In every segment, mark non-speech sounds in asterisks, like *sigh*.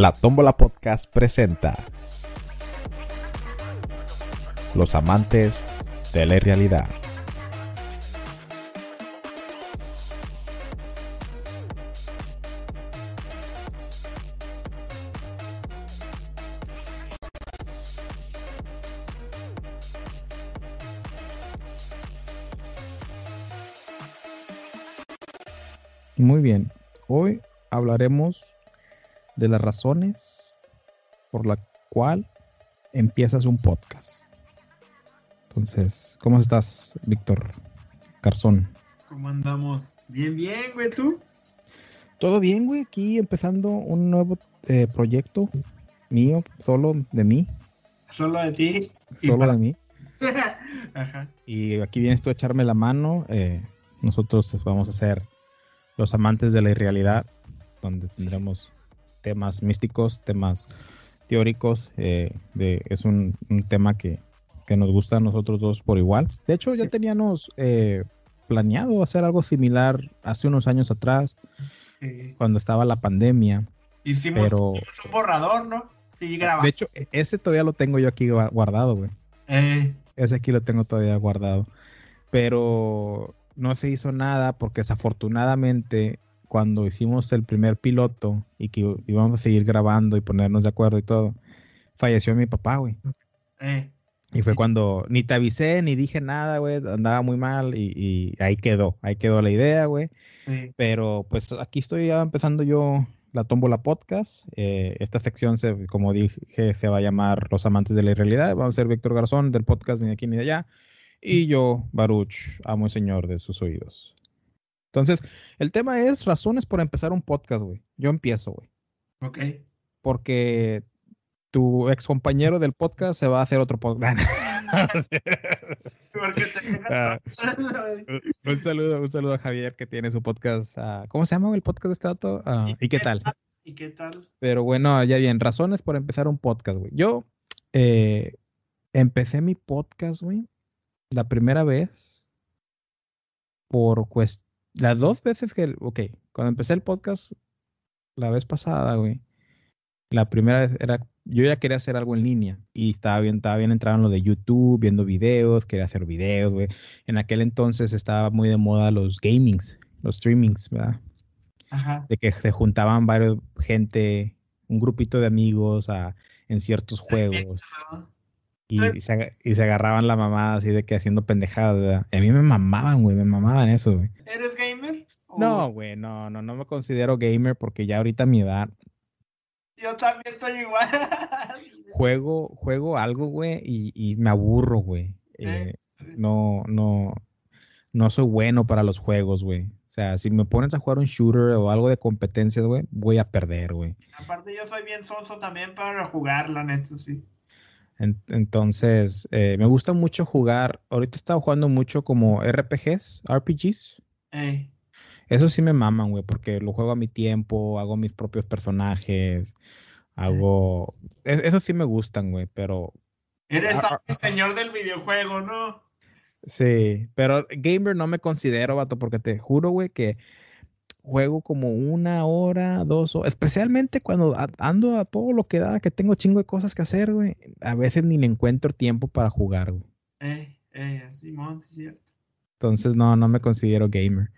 La Tómbola Podcast presenta Los amantes de la realidad. Muy bien, hoy hablaremos de las razones por la cual empiezas un podcast. Entonces, ¿cómo estás, Víctor Garzón? ¿Cómo andamos? Bien, bien, güey, ¿tú? Todo bien, güey, aquí empezando un nuevo eh, proyecto mío, solo de mí, Solo de ti. solo de mí. *laughs* Ajá. Y aquí vienes tú a echarme la mano. eh, nosotros vamos a ser los amantes de la irrealidad, donde tendremos temas místicos, temas teóricos. eh, de, es un, un tema que, que nos gusta a nosotros dos por igual. De hecho, ya teníamos eh, planeado hacer algo similar hace unos años atrás, cuando estaba la pandemia. hicimos, Pero- hicimos un borrador, ¿no? Sí, grabamos. De hecho, e- ese todavía lo tengo yo aquí gua- guardado, güey. Eh, Ese aquí lo tengo todavía guardado. Pero no se hizo nada porque desafortunadamente cuando hicimos el primer piloto y que íbamos a seguir grabando y ponernos de acuerdo y todo, falleció mi papá, güey. eh, Y fue cuando ni te avisé ni dije nada, güey. Andaba muy mal y, y ahí quedó. Ahí quedó la idea, güey. sí. Pero pues aquí estoy ya empezando yo la tómbola podcast. Eh, esta sección, se, como dije, se va a llamar Los amantes de la realidad. Vamos a ser Víctor Garzón del podcast ni de aquí ni de allá. Y yo, Baruch, amo y señor de sus oídos. Entonces, el tema es razones por empezar un podcast, güey. Yo empiezo, güey. Ok. Porque tu ex compañero del podcast se va a hacer otro podcast. *laughs* Te *laughs* Ah. *laughs* un saludo, un saludo a Javier que tiene su podcast. ah, ¿Cómo se llama el podcast de este dato? Ah, ¿Y qué tal? ¿Y qué tal? Pero bueno, ya bien, razones por empezar un podcast, güey. Yo eh, empecé mi podcast, güey, la primera vez por cuest las dos veces que, ok, cuando empecé el podcast la vez pasada, güey, la primera vez era, yo ya quería hacer algo en línea y estaba bien, estaba bien entrado en lo de YouTube, viendo videos, quería hacer videos, güey. En aquel entonces estaba muy de moda los gamings, los streamings, ¿verdad? Ajá. de que se juntaban varios gente, un grupito de amigos a, en ciertos juegos. Y, y se, y se agarraban la mamada así de que haciendo pendejadas, ¿verdad? Y a mí me mamaban, güey, me mamaban eso, güey. ¿Eres gamer? ¿O- No, güey, no, no, no me considero gamer porque ya ahorita a mi edad Yo también estoy igual. *laughs* juego, juego algo, güey, y, y me aburro, güey. Eh, no, no, no soy bueno para los juegos, güey. O sea, si me pones a jugar un shooter o algo de competencias, güey, voy a perder, güey. Aparte, yo soy bien sonso también para jugar, la neta, sí. En- entonces, eh, me gusta mucho jugar. Ahorita he estado jugando mucho como RPGs, RPGs. Eh, Eso sí me maman, güey, porque lo juego a mi tiempo, hago mis propios personajes, hago... es- Eso sí me gustan, güey, pero... eres Ah, ah, el señor del videojuego, ¿no? Sí, pero gamer no me considero, vato, porque te juro, güey, que juego como una hora, dos horas, especialmente cuando ando a todo lo que da, que tengo chingo de cosas que hacer, güey. A veces ni le encuentro tiempo para jugar, güey. Eh, eh, Simón, sí, cierto. Entonces no, no me considero gamer.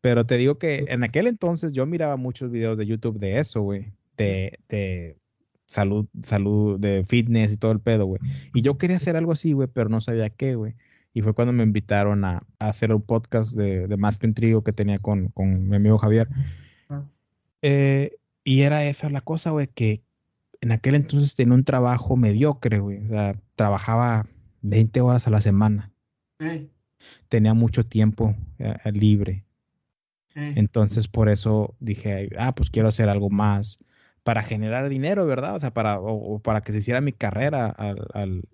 Pero te digo que en aquel entonces yo miraba muchos videos de YouTube de eso, güey. De, de salud, salud, de fitness y todo el pedo, güey. Y yo quería hacer algo así, güey, pero no sabía qué, güey. Y fue cuando me invitaron a, a hacer un podcast de, de Más que un trío que tenía con, con mi amigo Javier. Ah. Eh, y era esa la cosa, güey, que en aquel entonces tenía un trabajo mediocre, güey. O sea, trabajaba 20 horas a la semana Eh, tenía mucho tiempo eh, libre. Entonces, por eso dije, ah, pues quiero hacer algo más para generar dinero, ¿verdad? O sea, para, o, o para que se hiciera mi carrera al, al-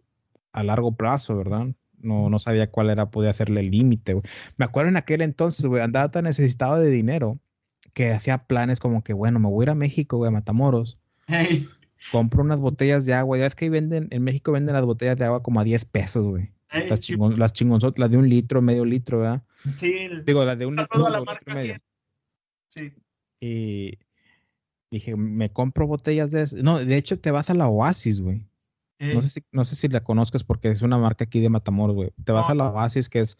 a largo plazo, ¿verdad? No, no sabía cuál era, podía hacerle el límite. Me acuerdo en aquel entonces, güey, andaba tan necesitado de dinero que hacía planes como que, bueno, me voy a ir a México, güey, a Matamoros, Hey, compro unas botellas de agua. Ya es que ahí venden, en México venden las botellas de agua como a 10 pesos, güey. hey, Las, chingon, las chingonzotas, las de un litro, medio litro, ¿verdad? sí, el- Digo, las de un litro, a la litro y marca medio. 100. Sí. Y, Dije, me compro botellas de eso. No, de hecho te vas a la Oasis, güey. Eh, No sé, si, no sé si la conozcas porque es una marca aquí de Matamoros, güey. Te vas No. a la Oasis, que es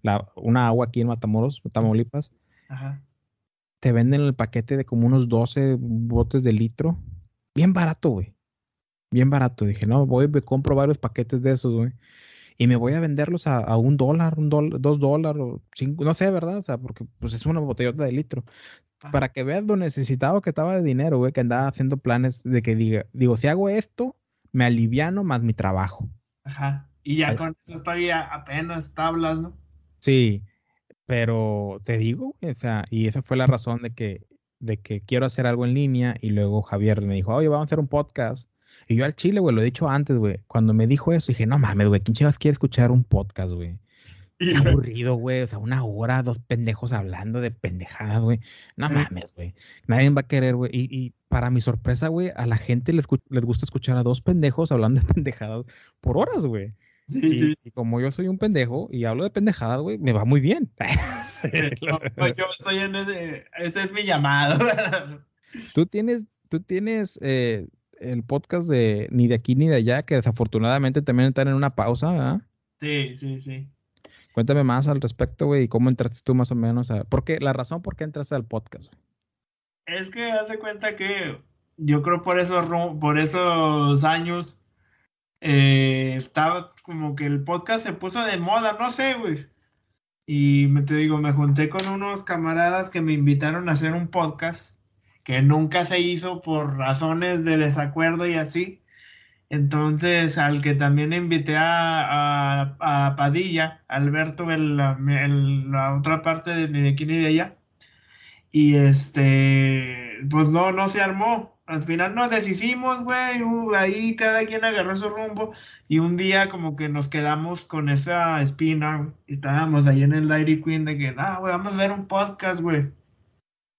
la, una agua aquí en Matamoros, Tamaulipas. Ajá. Te venden el paquete de como unos 12 botes de litro. Bien barato, güey. Bien barato. Dije, no, voy, me compro varios paquetes de esos, güey. Y me voy a venderlos a, a un dólar, un dólar, dos dólares, no sé, ¿verdad? O sea, porque pues es una botellota de litro. Para que veas lo necesitado que estaba de dinero, güey, que andaba haciendo planes de que diga, digo, si hago esto, me aliviano más mi trabajo. Ajá. Y ya Ay. con eso todavía apenas tablas, ¿no? Sí, pero te digo, o sea, y esa fue la razón de que, de que quiero hacer algo en línea y luego Javier me dijo, oye, vamos a hacer un podcast. Y yo al chile, güey, lo he dicho antes, güey, cuando me dijo eso, dije, no mames, güey, ¿quién chivas quiere escuchar un podcast, güey? Y Qué aburrido, güey, o sea, una hora, dos pendejos hablando de pendejadas, güey. No mames, güey. Nadie va a querer, güey. Y, y para mi sorpresa, güey, a la gente les, gusta escuchar a dos pendejos hablando de *laughs* pendejadas por horas, güey. sí, Y, sí. y como yo soy un pendejo y hablo de pendejadas, güey, me va muy bien. *laughs* Sí, No, pues *laughs* yo estoy en ese, ese es mi llamado. Tú tienes, tú tienes eh, el podcast de Ni de aquí ni de allá, que desafortunadamente también están en una pausa, ¿verdad? Sí, sí, sí. Cuéntame más al respecto, güey, y cómo entraste tú más o menos a... Porque la razón por qué entraste al podcast, güey. Es que haz de cuenta que yo creo por esos, por esos años eh, estaba como que el podcast se puso de moda, no sé, güey. Y me te digo, me junté con unos camaradas que me invitaron a hacer un podcast que nunca se hizo por razones de desacuerdo y así. Entonces, al que también invité a, a- a Padilla, Alberto, el- la, otra parte de ni de aquí ni de allá. Y este, pues no, no se armó. Al final nos deshicimos, güey. uh, ahí cada quien agarró su rumbo. Y un día como que nos quedamos con esa espina. güey, y estábamos ahí en el Dairy Queen de que, ah, güey, vamos a hacer un podcast, güey.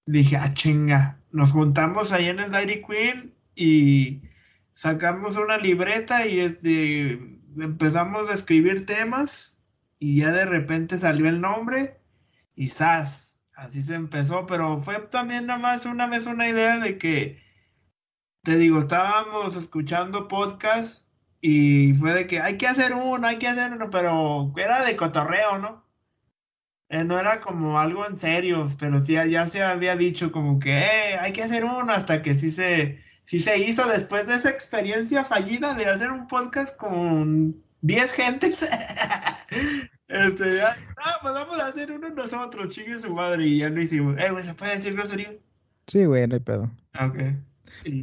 Dije, ah, chinga. Nos juntamos ahí en el Dairy Queen y sacamos una libreta y este, empezamos a escribir temas. Y ya de repente salió el nombre y ¡zas! Así se empezó, pero fue también nada más una vez una idea de que, te digo, estábamos escuchando podcast y fue de que hay que hacer uno, hay que hacer uno, pero era de cotorreo, ¿no? Eh, no era como algo en serio, pero sí ya se había dicho como que "Eh, hay que hacer uno hasta que sí se, sí se hizo después de esa experiencia fallida de hacer un podcast con 10 gentes. *laughs* Este, ya, ah, pues vamos a hacer uno nosotros, chingue su madre, y ya lo hicimos. Eh, güey, ¿se puede decir grosería? Sí, güey, no hay pedo. Ah, Ok.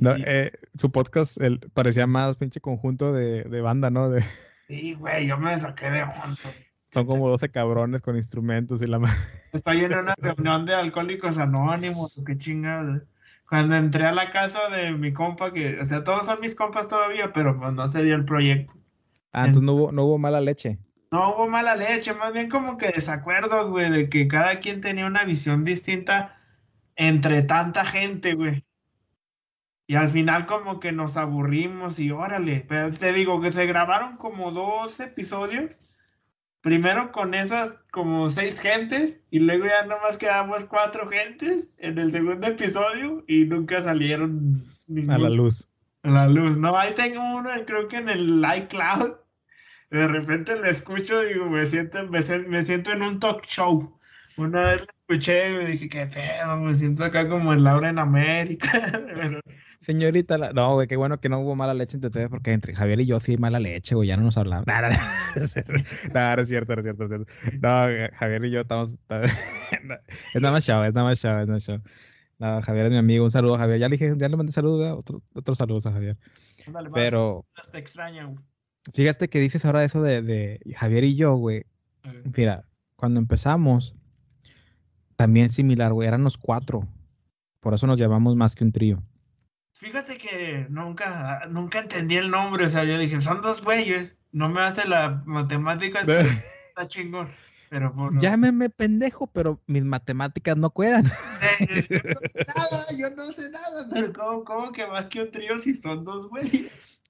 No, eh, su podcast el, parecía más pinche conjunto de, de banda, ¿no? De, *laughs* sí, güey, yo me saqué de onda. son como 12 cabrones con instrumentos y la madre. Estoy en una reunión de alcohólicos anónimos, qué chingada. Cuando entré a la casa de mi compa, que, o sea, todos son mis compas todavía, pero pues no se dio el proyecto. Ah, entonces no hubo, no hubo mala leche. No hubo mala leche, más bien como que desacuerdos, güey, de que cada quien tenía una visión distinta entre tanta gente, güey. Y al final como que nos aburrimos y órale, pero te digo que se grabaron como dos episodios. Primero con esas como seis gentes y luego ya nomás quedamos cuatro gentes en el segundo episodio y nunca salieron A la ningún- luz. a la luz. No, ahí tengo uno, creo que en el iCloud. De repente lo escucho y digo, me siento, me, me siento en un talk show. Una vez lo escuché y me dije, qué pedo, me siento acá como en Laura en América. *laughs* Pero, Señorita, la- no, güey, qué bueno que no hubo mala leche entre ustedes, porque entre Javier y yo sí hay mala leche, güey, ya no nos hablamos. *laughs* No, no, no, es cierto, no, es cierto, es cierto, no eh, Javier y yo estamos. *laughs* es nada más show, es nada más show, es nada más show. No, Javier es mi amigo, un saludo a Javier. Ya le dije, ya le mandé saludos, otro, otros saludos a Javier. Pero Te extraño. fíjate que dices ahora eso de, de Javier y yo, güey. Mira, cuando empezamos, también similar, güey, eran los cuatro. Por eso nos llamamos más que un trío. Fíjate que nunca, nunca entendí el nombre, o sea, yo dije, son dos güeyes, no me hace la matemática, *laughs* está chingón. Pero por Llámeme pendejo, pero mis matemáticas no cuedan. Yo no sé nada, yo no sé nada, pero ¿cómo, cómo que más que un trío si son dos güeyes?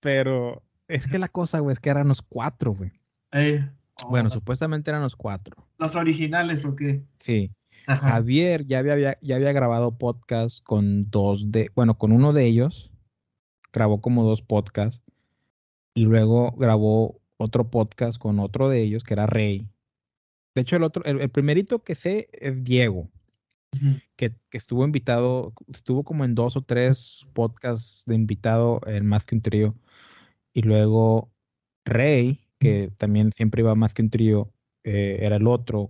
Pero es que la cosa, güey, es que eran los cuatro, güey. Eh, Bueno, oh, supuestamente eran los cuatro. ¿Los originales o qué? Sí. Javier ya había, ya había grabado podcast con dos de, bueno, con uno de ellos, grabó como dos podcasts y luego grabó otro podcast con otro de ellos que era Rey. De hecho, el otro, el, primerito que sé es Diego, que, que, estuvo invitado, estuvo como en dos o tres podcasts de invitado en Más que un trío. Y luego Rey, que también siempre iba más que un trío, eh, era el otro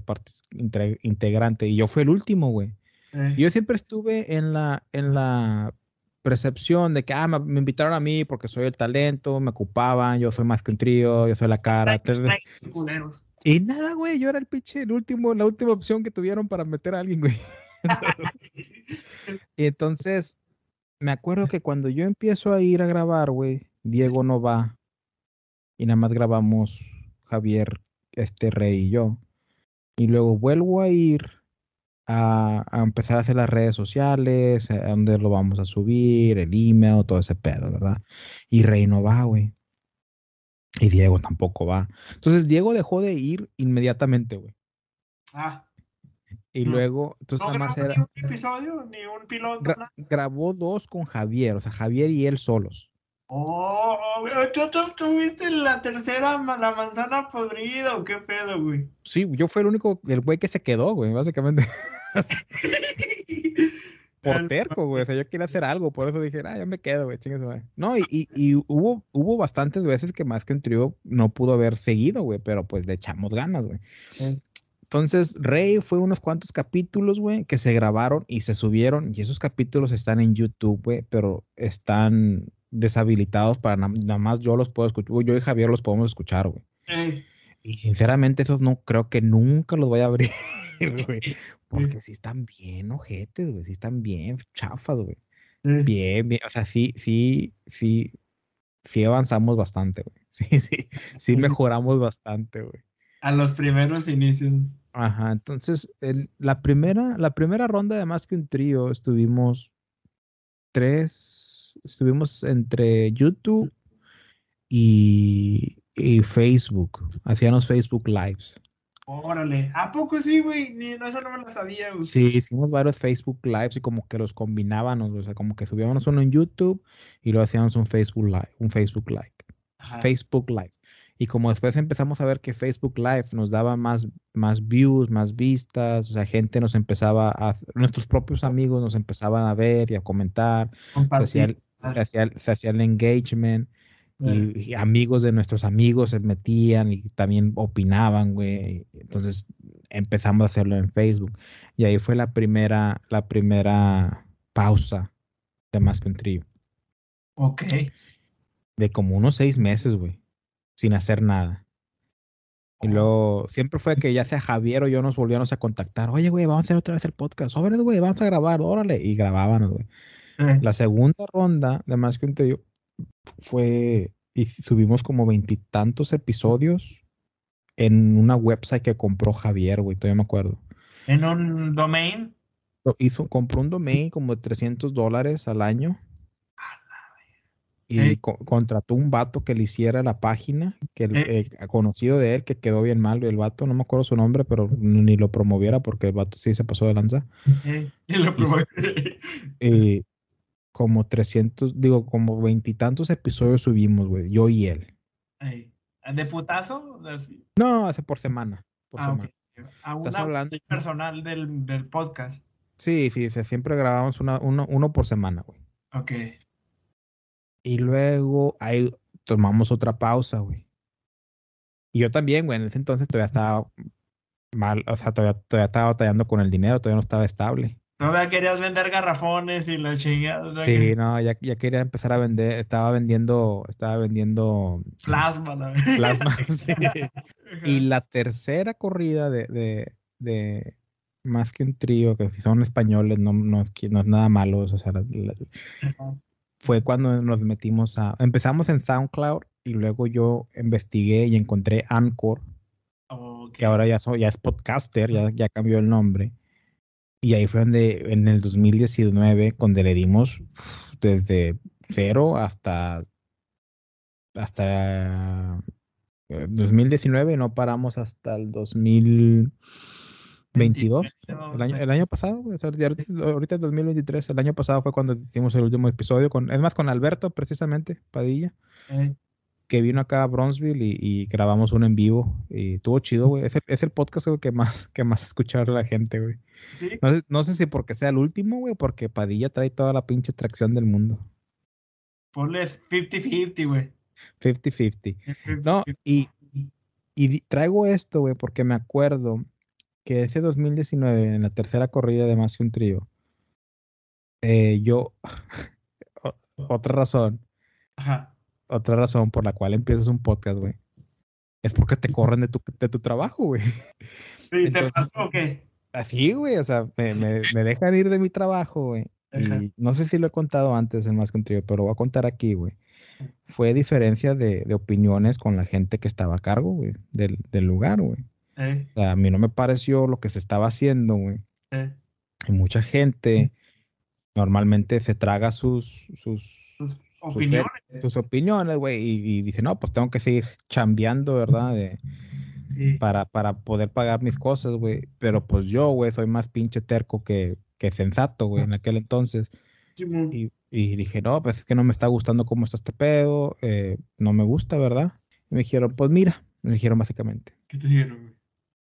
integrante. Y yo fui el último, güey. Eh. Yo siempre estuve en la, en la percepción de que, ah, me, invitaron a mí porque soy el talento, me ocupaban, yo soy más que un trío, yo soy la cara. y nada, güey, yo era el pinche, el último, la última opción que tuvieron para meter a alguien, güey. *laughs* y entonces, me acuerdo que cuando yo empiezo a ir a grabar, güey, Diego no va. Y nada más grabamos Javier, este Rey y yo. Y luego vuelvo a ir a, empezar a hacer las redes sociales, a dónde lo vamos a subir, el email, todo ese pedo, ¿verdad? Y Rey no va, güey. Y Diego tampoco va. Entonces Diego dejó de ir inmediatamente, güey. Ah. Y luego, entonces no más era. Ni un episodio, ni un piloto. grabó dos con Javier, o sea, Javier y él solos. Oh, tú, tú tuviste la tercera, la manzana podrida, ¿o qué pedo, güey? Sí, yo fui el único, el güey que se quedó, güey, básicamente. *laughs* por terco, güey. O sea, yo quería hacer algo, por eso dije, ah, yo me quedo, güey, chingue No, y, y, y, hubo, hubo bastantes veces que más que un trío no pudo haber seguido, güey, pero pues le echamos ganas, güey. Entonces, Rey fue unos cuantos capítulos, güey, que se grabaron y se subieron, y esos capítulos están en YouTube, güey, pero están deshabilitados para nada más yo los puedo escuchar, yo y Javier los podemos escuchar, güey. Y sinceramente esos no creo que nunca los voy a abrir, *laughs* güey, porque sí están bien ojetes, güey, sí están bien chafas, güey. Bien, bien, o sea, sí, sí, sí, sí avanzamos bastante, güey. *laughs* Sí, sí, sí mejoramos bastante, güey. A los primeros inicios. Ajá, entonces la, primera, la primera ronda de más que un trío estuvimos tres, estuvimos entre YouTube y, y Facebook, hacíamos Facebook Lives. Órale, ¿a poco sí, güey? Ni eso no me lo sabía, güey. Sí, hicimos varios Facebook Lives y como que los combinábamos, o sea, como que subíamos uno en YouTube y lo hacíamos un Facebook Live, un Facebook Live. Facebook Live. Y como después empezamos a ver que Facebook Live nos daba más, más views, más vistas, o sea, gente nos empezaba a, nuestros propios amigos nos empezaban a ver y a comentar, se hacía, se hacía, se hacía el engagement y, amigos de nuestros amigos se metían y también opinaban, güey. Entonces empezamos a hacerlo en Facebook. Y ahí fue la primera, la primera pausa de Más que un trío. Ok. De como unos seis meses, güey. Sin hacer nada. Y luego siempre fue que ya sea Javier o yo nos volvíamos a contactar. Oye, güey, vamos a hacer otra vez el podcast. Órale, güey, vamos a grabar, órale. Y grabábamos, güey. Eh. La segunda ronda de Más que un trío fue y subimos como veintitantos episodios en una website que compró Javier, güey, todavía me acuerdo. ¿En un domain? Hizo, compró un domain como de 300 dólares al año. Y contrató un vato que le hiciera la página, que el, eh. Eh, conocido de él, que quedó bien mal. El vato, no me acuerdo su nombre, pero ni lo promoviera porque el vato sí se pasó de lanza. Eh, y lo. Y, *laughs* como 300, digo, como veintitantos episodios subimos, güey, yo y él. ¿De putazo? No, hace por semana. Por ah, semana. A una hablando? personal del, del, podcast. Sí, sí, siempre grabamos una, uno, uno por semana, güey. Ok. Y luego ahí tomamos otra pausa, güey. Y yo también, güey, en ese entonces todavía estaba mal, o sea, todavía, todavía estaba batallando con el dinero, todavía no estaba estable. Todavía querías vender garrafones y la chingada. Sí, no, ya, ya, quería empezar a vender, estaba vendiendo, estaba vendiendo plasma, ¿no? *laughs* Plasma, *laughs* sí. Y la tercera corrida de, de, de, más que un trío, que si son españoles, no, no, es, no es nada malo, o sea, fue cuando nos metimos a, empezamos en SoundCloud y luego yo investigué y encontré Anchor, que ahora ya, ya es podcaster, ya, ya cambió el nombre. Y ahí fue donde en el 2019, cuando le dimos desde cero hasta, hasta 2019, no paramos hasta el 2000, 22. El año, el año pasado, o sea, ahorita, ahorita es 2023. El año pasado fue cuando hicimos el último episodio. con Es más, con Alberto, precisamente, Padilla, Eh, que vino acá a Bronzeville y, y grabamos uno en vivo. Y estuvo chido, güey. Es el, es el podcast güey, que más, que más escuchar la gente, güey. sí, No sé, no sé si porque sea el último, güey, porque Padilla trae toda la pinche tracción del mundo. ponles 50-50, güey. 50-50. No, y, y traigo esto, güey, porque me acuerdo que ese 2019, en la tercera corrida de Más que un trío, eh, yo, *laughs* otra razón, Ajá. otra razón por la cual empiezas un podcast, güey, es porque te corren de tu, de tu trabajo, güey. ¿Y te pasó o qué? Así, güey, o sea, me, me, me dejan ir de mi trabajo, güey. Y no sé si lo he contado antes en Más que un trío, pero lo voy a contar aquí, güey. Fue diferencia de, de opiniones con la gente que estaba a cargo, güey, del, del lugar, güey. Eh, O sea, a mí no me pareció lo que se estaba haciendo, güey. eh, Y mucha gente normalmente se traga sus, sus, tus opiniones. sus opiniones, güey, y, y dice, no, pues tengo que seguir chambeando, ¿verdad? De, Sí. para, para poder pagar mis cosas, güey. Pero pues yo, güey, soy más pinche terco que, que sensato, güey, en aquel entonces. Y, y dije, no, pues es que no me está gustando cómo está este pedo, eh, no me gusta, ¿verdad? Y me dijeron, pues mira, me dijeron básicamente. ¿Qué te dijeron, güey?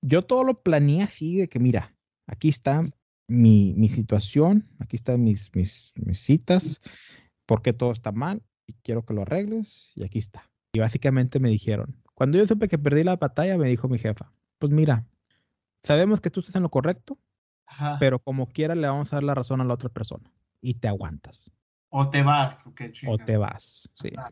Yo todo lo planeé así de que mira, aquí está mi, mi situación, aquí están mis, mis, mis citas, porque todo está mal y quiero que lo arregles y aquí está. Y básicamente me dijeron, cuando yo supe que perdí la batalla, me dijo mi jefa, pues mira, sabemos que tú estás en lo correcto, Ajá. pero como quiera le vamos a dar la razón a la otra persona y te aguantas O te vas, o qué o te vas. Sí. Ajá.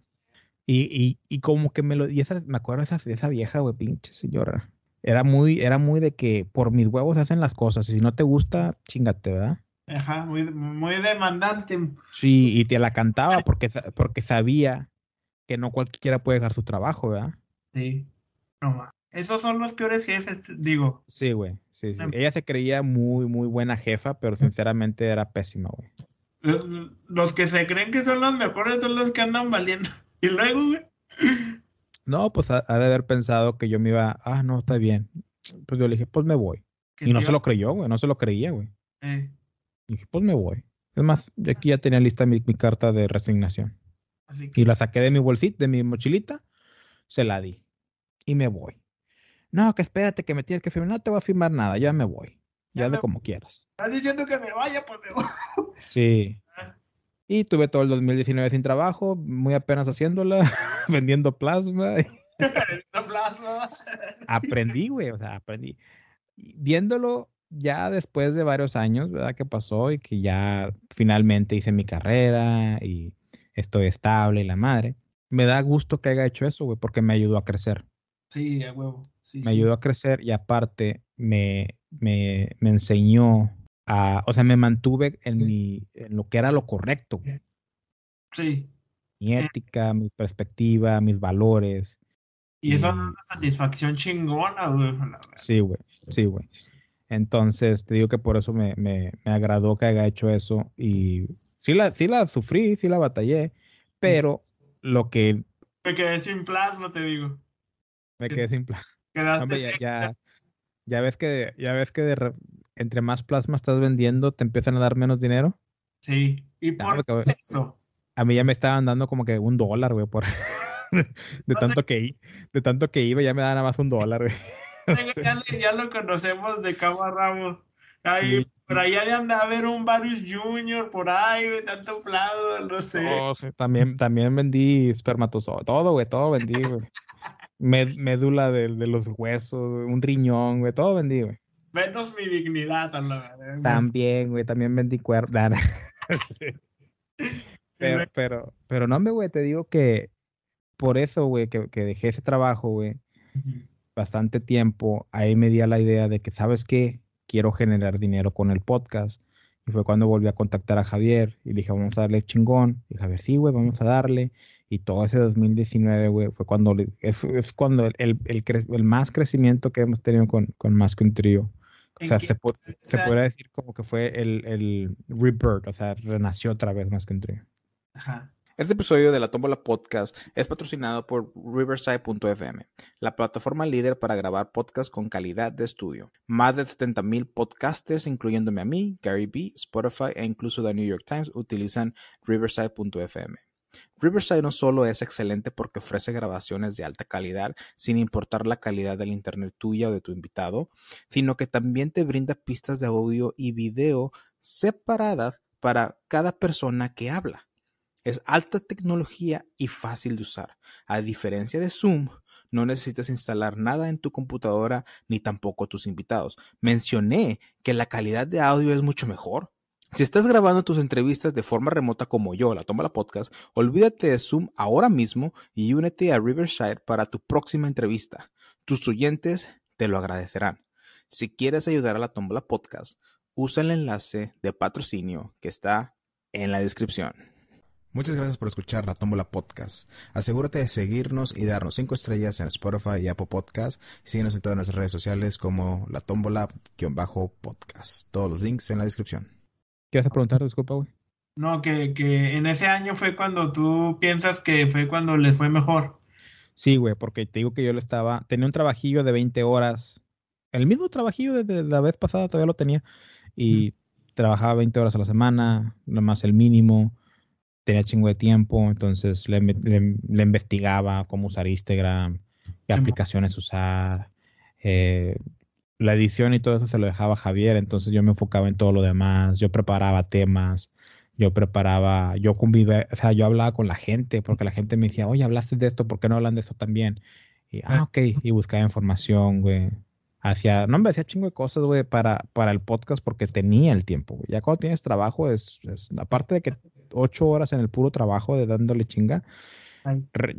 Y, y, y como que me lo, y esa, me acuerdo de esa, de esa vieja, güey, pinche señora. Era muy, era muy de que por mis huevos se hacen las cosas. Y si no te gusta, chingate, ¿verdad? Ajá, muy, muy demandante. Sí, y te la cantaba porque, porque sabía que no cualquiera puede dejar su trabajo, ¿verdad? Sí. No. Esos son los peores jefes, digo. Sí, güey. Sí, sí. Em. Ella se creía muy, muy buena jefa, pero sinceramente era pésima, güey. Los, los que se creen que son los mejores son los que andan valiendo. *laughs* Y luego, güey. No, pues ha, ha de haber pensado que yo me iba, ah, no, está bien. Pues yo le dije, pues me voy. Y no se lo creyó, güey, no se lo creía, güey. Eh, Y dije, pues me voy. Es más, yo aquí ya tenía lista mi, mi carta de resignación. así que. Y la saqué de mi bolsita, de mi mochilita, se la di. Y me voy. No, que espérate, que me tienes que firmar. No te voy a firmar nada, ya me voy. Ya Ya de me- como quieras. Estás diciendo que me vaya, pues me voy. Sí. Y tuve todo el 2019 sin trabajo, muy apenas haciéndola, *laughs* vendiendo plasma. *laughs* Plasma. aprendí, güey, o sea, aprendí. Y Viéndolo ya después de varios años, ¿verdad? Que pasó y que ya finalmente hice mi carrera y estoy estable y la madre. Me da gusto que haya hecho eso, güey, porque me ayudó a crecer. Sí, a huevo. Sí, Me sí. ayudó a crecer y aparte me, me, me enseñó a, o sea, me mantuve en, mi, en lo que era lo correcto. Sí. mi ética, mi perspectiva, mis valores. Y eso es una satisfacción chingona, güey. Sí, güey, sí, güey. Entonces, te digo que por eso me, me, me agradó que haya hecho eso y sí la, sí la sufrí, sí la batallé, pero lo que Me quedé sin plasma, te digo. me quedé sin plan. Quedaste Hombre, ya, ya, ya ves que, ya ves que de entre más plasma estás vendiendo, te empiezan a dar menos dinero. Sí. ¿Y Ya, por eso? A mí ya me estaban dando como que un dólar, güey, por *laughs* de tanto que i- de tanto que iba, ya me daban nada más un dólar, güey. *laughs* Ya, le- ya lo conocemos de cabo a rabo. Ahí, Sí, Por allá de anda a haber un Varius Junior por ahí, güey, tanto plado, no sé. No, sí, también, también vendí espermatozoides, todo, güey, todo vendí, güey. Med- médula de, de los huesos, un riñón, güey, todo vendí, güey. Menos mi dignidad, a la verdad. También, güey, también vendí cuerpos. *laughs* pero, pero, pero no, me, güey, te digo que por eso, güey, que, que dejé ese trabajo, güey, bastante tiempo, ahí me di a la idea de que, ¿sabes qué? Quiero generar dinero con el podcast. Y fue cuando volví a contactar a Javier y le dije, vamos a darle chingón. Y Javier, sí, güey, vamos a darle. Y todo ese 2019, güey, fue cuando, es, es cuando el, el, el más crecimiento que hemos tenido con, con Más que un trío. O ¿En sea, se, po- se podría decir como que fue el, el rebirth, o sea, renació otra vez Más que un trío. Ajá. Este episodio de la Tómbola Podcast es patrocinado por Riverside.fm, la plataforma líder para grabar podcasts con calidad de estudio. Más de 70.000 podcasters, incluyéndome a mí, Gary B., Spotify e incluso The New York Times, utilizan Riverside.fm. Riverside no solo es excelente porque ofrece grabaciones de alta calidad sin importar la calidad del internet tuya o de tu invitado, sino que también te brinda pistas de audio y video separadas para cada persona que habla. Es alta tecnología y fácil de usar. A diferencia de Zoom, no necesitas instalar nada en tu computadora ni tampoco tus invitados. Mencioné que la calidad de audio es mucho mejor. Si estás grabando tus entrevistas de forma remota como yo, la toma la podcast, olvídate de Zoom ahora mismo y únete a Riverside para tu próxima entrevista. Tus oyentes te lo agradecerán. Si quieres ayudar a la Tómbola Podcast, usa el enlace de patrocinio que está en la descripción. Muchas gracias por escuchar la Tómbola Podcast. Asegúrate de seguirnos y darnos 5 estrellas en Spotify y Apple Podcast. síguenos en todas nuestras redes sociales como la Tómbola-podcast. Todos los links en la descripción. ¿Qué vas a preguntar? Disculpa, güey. No, que, que en ese año fue cuando tú piensas que fue cuando les fue mejor. Sí, güey, porque te digo que yo le estaba, tenía un trabajillo de 20 horas. El mismo trabajillo de, la vez pasada todavía lo tenía. Y trabajaba 20 horas a la semana, más el mínimo tenía chingo de tiempo, entonces le, investigaba cómo usar Instagram, qué aplicaciones usar. Eh, la edición y todo eso se lo dejaba Javier, entonces yo me enfocaba en todo lo demás, yo preparaba temas, yo preparaba, yo convivía, o sea, yo hablaba con la gente, porque la gente me decía, oye, hablaste de esto, ¿por qué no hablan de eso también? Y, ah, ah. ok, y buscaba información, güey. Hacía, no me hacía chingo de cosas, güey, para, para el podcast porque tenía el tiempo, Ya cuando tienes trabajo, es, es aparte de que ocho horas en el puro trabajo de dándole chinga,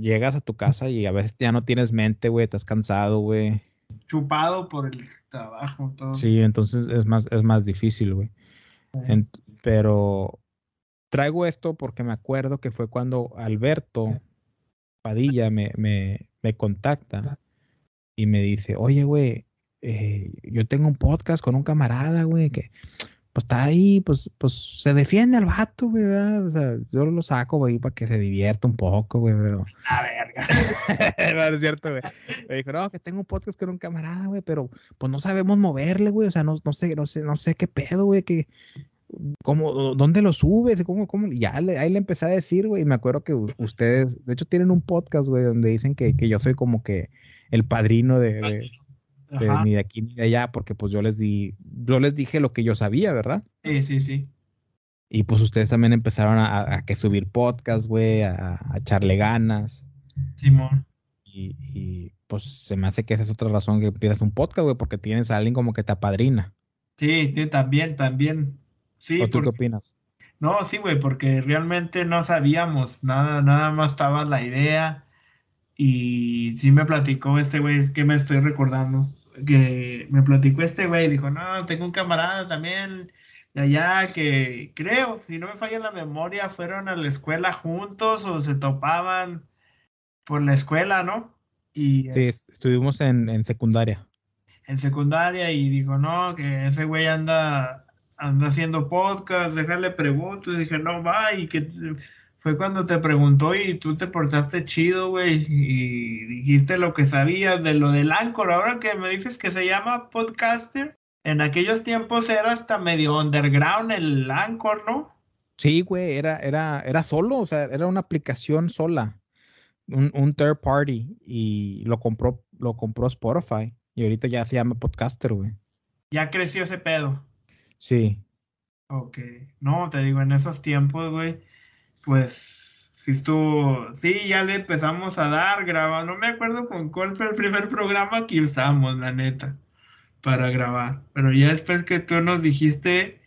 llegas a tu casa y a veces ya no tienes mente, güey, estás cansado, güey. Chupado por el trabajo, todo. Sí, entonces es más, es más difícil, güey. pero traigo esto porque me acuerdo que fue cuando Alberto Padilla me, me, me contacta y me dice, oye, güey, eh, yo tengo un podcast con un camarada, güey, que pues está ahí, pues, pues se defiende al vato, güey, O sea, yo lo saco, güey, para que se divierta un poco, güey, pero. A verga. *laughs* no, es cierto, güey. Me dijo, no, que tengo un podcast con un camarada, güey, pero pues no sabemos moverle, güey. O sea, no, no sé, no sé, no sé qué pedo, güey, que. ¿Cómo, ¿Dónde lo subes? ¿Cómo, cómo? Ya le, ahí le empecé a decir, güey, y me acuerdo que ustedes, de hecho, tienen un podcast, güey, donde dicen que, que yo soy como que el padrino de, ni de aquí ni de allá, porque pues yo les di, yo les dije lo que yo sabía, ¿verdad? Sí, sí, sí. Y pues ustedes también empezaron a, que subir podcast, güey, a, echarle ganas. Simón. Y, y, pues se me hace que esa es otra razón que empiezas un podcast, güey, porque tienes a alguien como que te apadrina. Sí, sí, también, también. Sí, ¿O tú qué opinas? No, sí, güey, porque realmente no sabíamos nada, nada más estaba la idea. Y sí me platicó este güey, es que me estoy recordando que me platicó este güey, dijo, no, tengo un camarada también de allá que creo, si no me falla la memoria, fueron a la escuela juntos o se topaban por la escuela, ¿no? Y sí, estuvimos en, en, secundaria. En secundaria y dijo, no, que ese güey anda, anda haciendo podcast, déjale preguntas, dije, no, va, y que fue cuando te preguntó y tú te portaste chido, güey, y dijiste lo que sabías de lo del Anchor. Ahora que me dices que se llama podcaster, en aquellos tiempos era hasta medio underground el Anchor, ¿no? Sí, güey, era, era, era solo, o sea, era una aplicación sola, un, un third party, y lo compró, lo compró Spotify, y ahorita ya se llama podcaster, güey. Ya creció ese pedo. Sí. Ok. No, te digo, en esos tiempos, güey pues sí estuvo, sí, ya le empezamos a dar, graba, no me acuerdo con cuál fue el primer programa que usamos, la neta, para grabar, pero ya después que tú nos dijiste,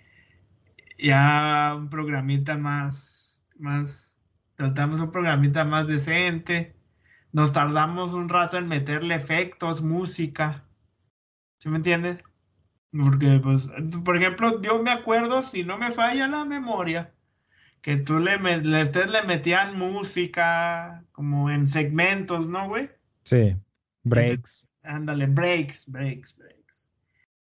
ya un programita más, más, tratamos un programita más decente, nos tardamos un rato en meterle efectos, música, ¿sí me entiendes? Porque, pues, por ejemplo, yo me acuerdo, si no me falla la memoria, que tú le, le, ustedes le metían música como en segmentos, ¿no, güey? Sí, breaks. Ándale, breaks, breaks, breaks.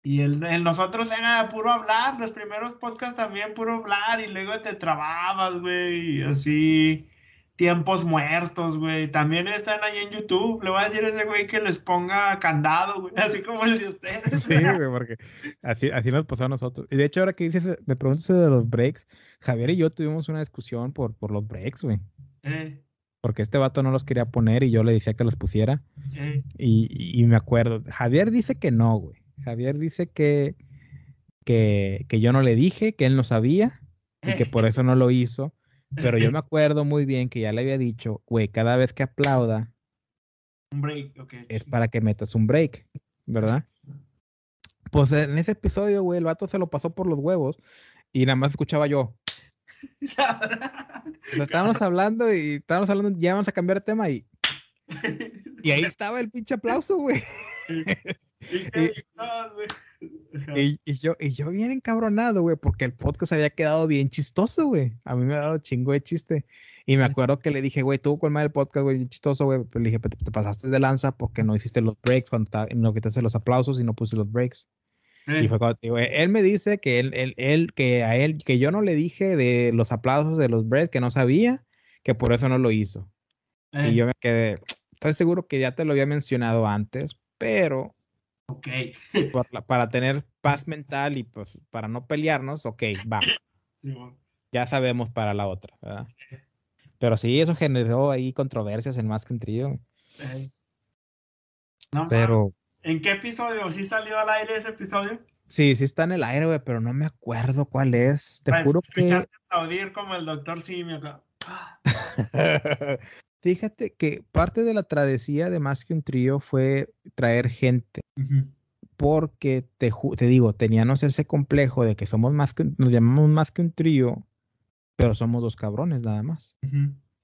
Y el, el, nosotros era puro hablar, los primeros podcasts también puro hablar y luego te trababas, güey, así. Tiempos muertos, güey. También están ahí en YouTube. Le voy a decir a ese güey que les ponga candado, güey. *laughs* Así como el de ustedes. Sí, güey, porque así, así nos pasó a nosotros. Y de hecho, ahora que dices, me preguntas de los breaks, Javier y yo tuvimos una discusión por, por los breaks, güey. Eh, Porque este vato no los quería poner y yo le decía que los pusiera. eh, Y, y- me acuerdo, Javier dice que no, güey. Javier dice que, que, que yo no le dije, que él no sabía y que por eso no lo hizo. Pero yo me *laughs* acuerdo muy bien que ya le había dicho, güey, cada vez que aplauda Un break, ok. es para que metas un break, ¿verdad? Pues en ese episodio, güey, el vato se lo pasó por los huevos y nada más escuchaba yo. O sea, estábamos *laughs* hablando y estábamos hablando, ya vamos a cambiar de tema y, *laughs* y ahí estaba el pinche aplauso, güey. Y. Ajá. Y, y yo, y yo bien encabronado, güey, porque el podcast había quedado bien chistoso, güey. A mí me ha dado chingo de chiste. Y me acuerdo que le dije, güey, tú con el podcast, güey, chistoso, güey. Pero le dije, "Pero te, te pasaste de lanza porque no hiciste los breaks cuando no quitaste los aplausos y no puse los breaks. Y Eh, fue cuando digo, él me dice que él, él, él, que a él, que yo no le dije de los aplausos de los breaks, que no sabía, que por eso no lo hizo. eh, Y yo me quedé, estoy seguro que ya te lo había mencionado antes, pero Ok. para tener paz mental y pues para no pelearnos, ok, va, ya sabemos para la otra, ¿verdad? Pero sí, eso generó ahí controversias en más que un trío. Eh. No. Pero ¿En qué episodio? ¿Sí salió al aire ese episodio? sí, sí está en el aire, güey, pero no me acuerdo cuál es. Te juro que. aplaudir como el doctor Simio. *laughs* Fíjate que parte de la travesía de más que un trío fue traer gente. Porque te, te digo, teníamos ese complejo de que somos más que, un- nos llamamos más que un trío, pero somos dos cabrones nada más.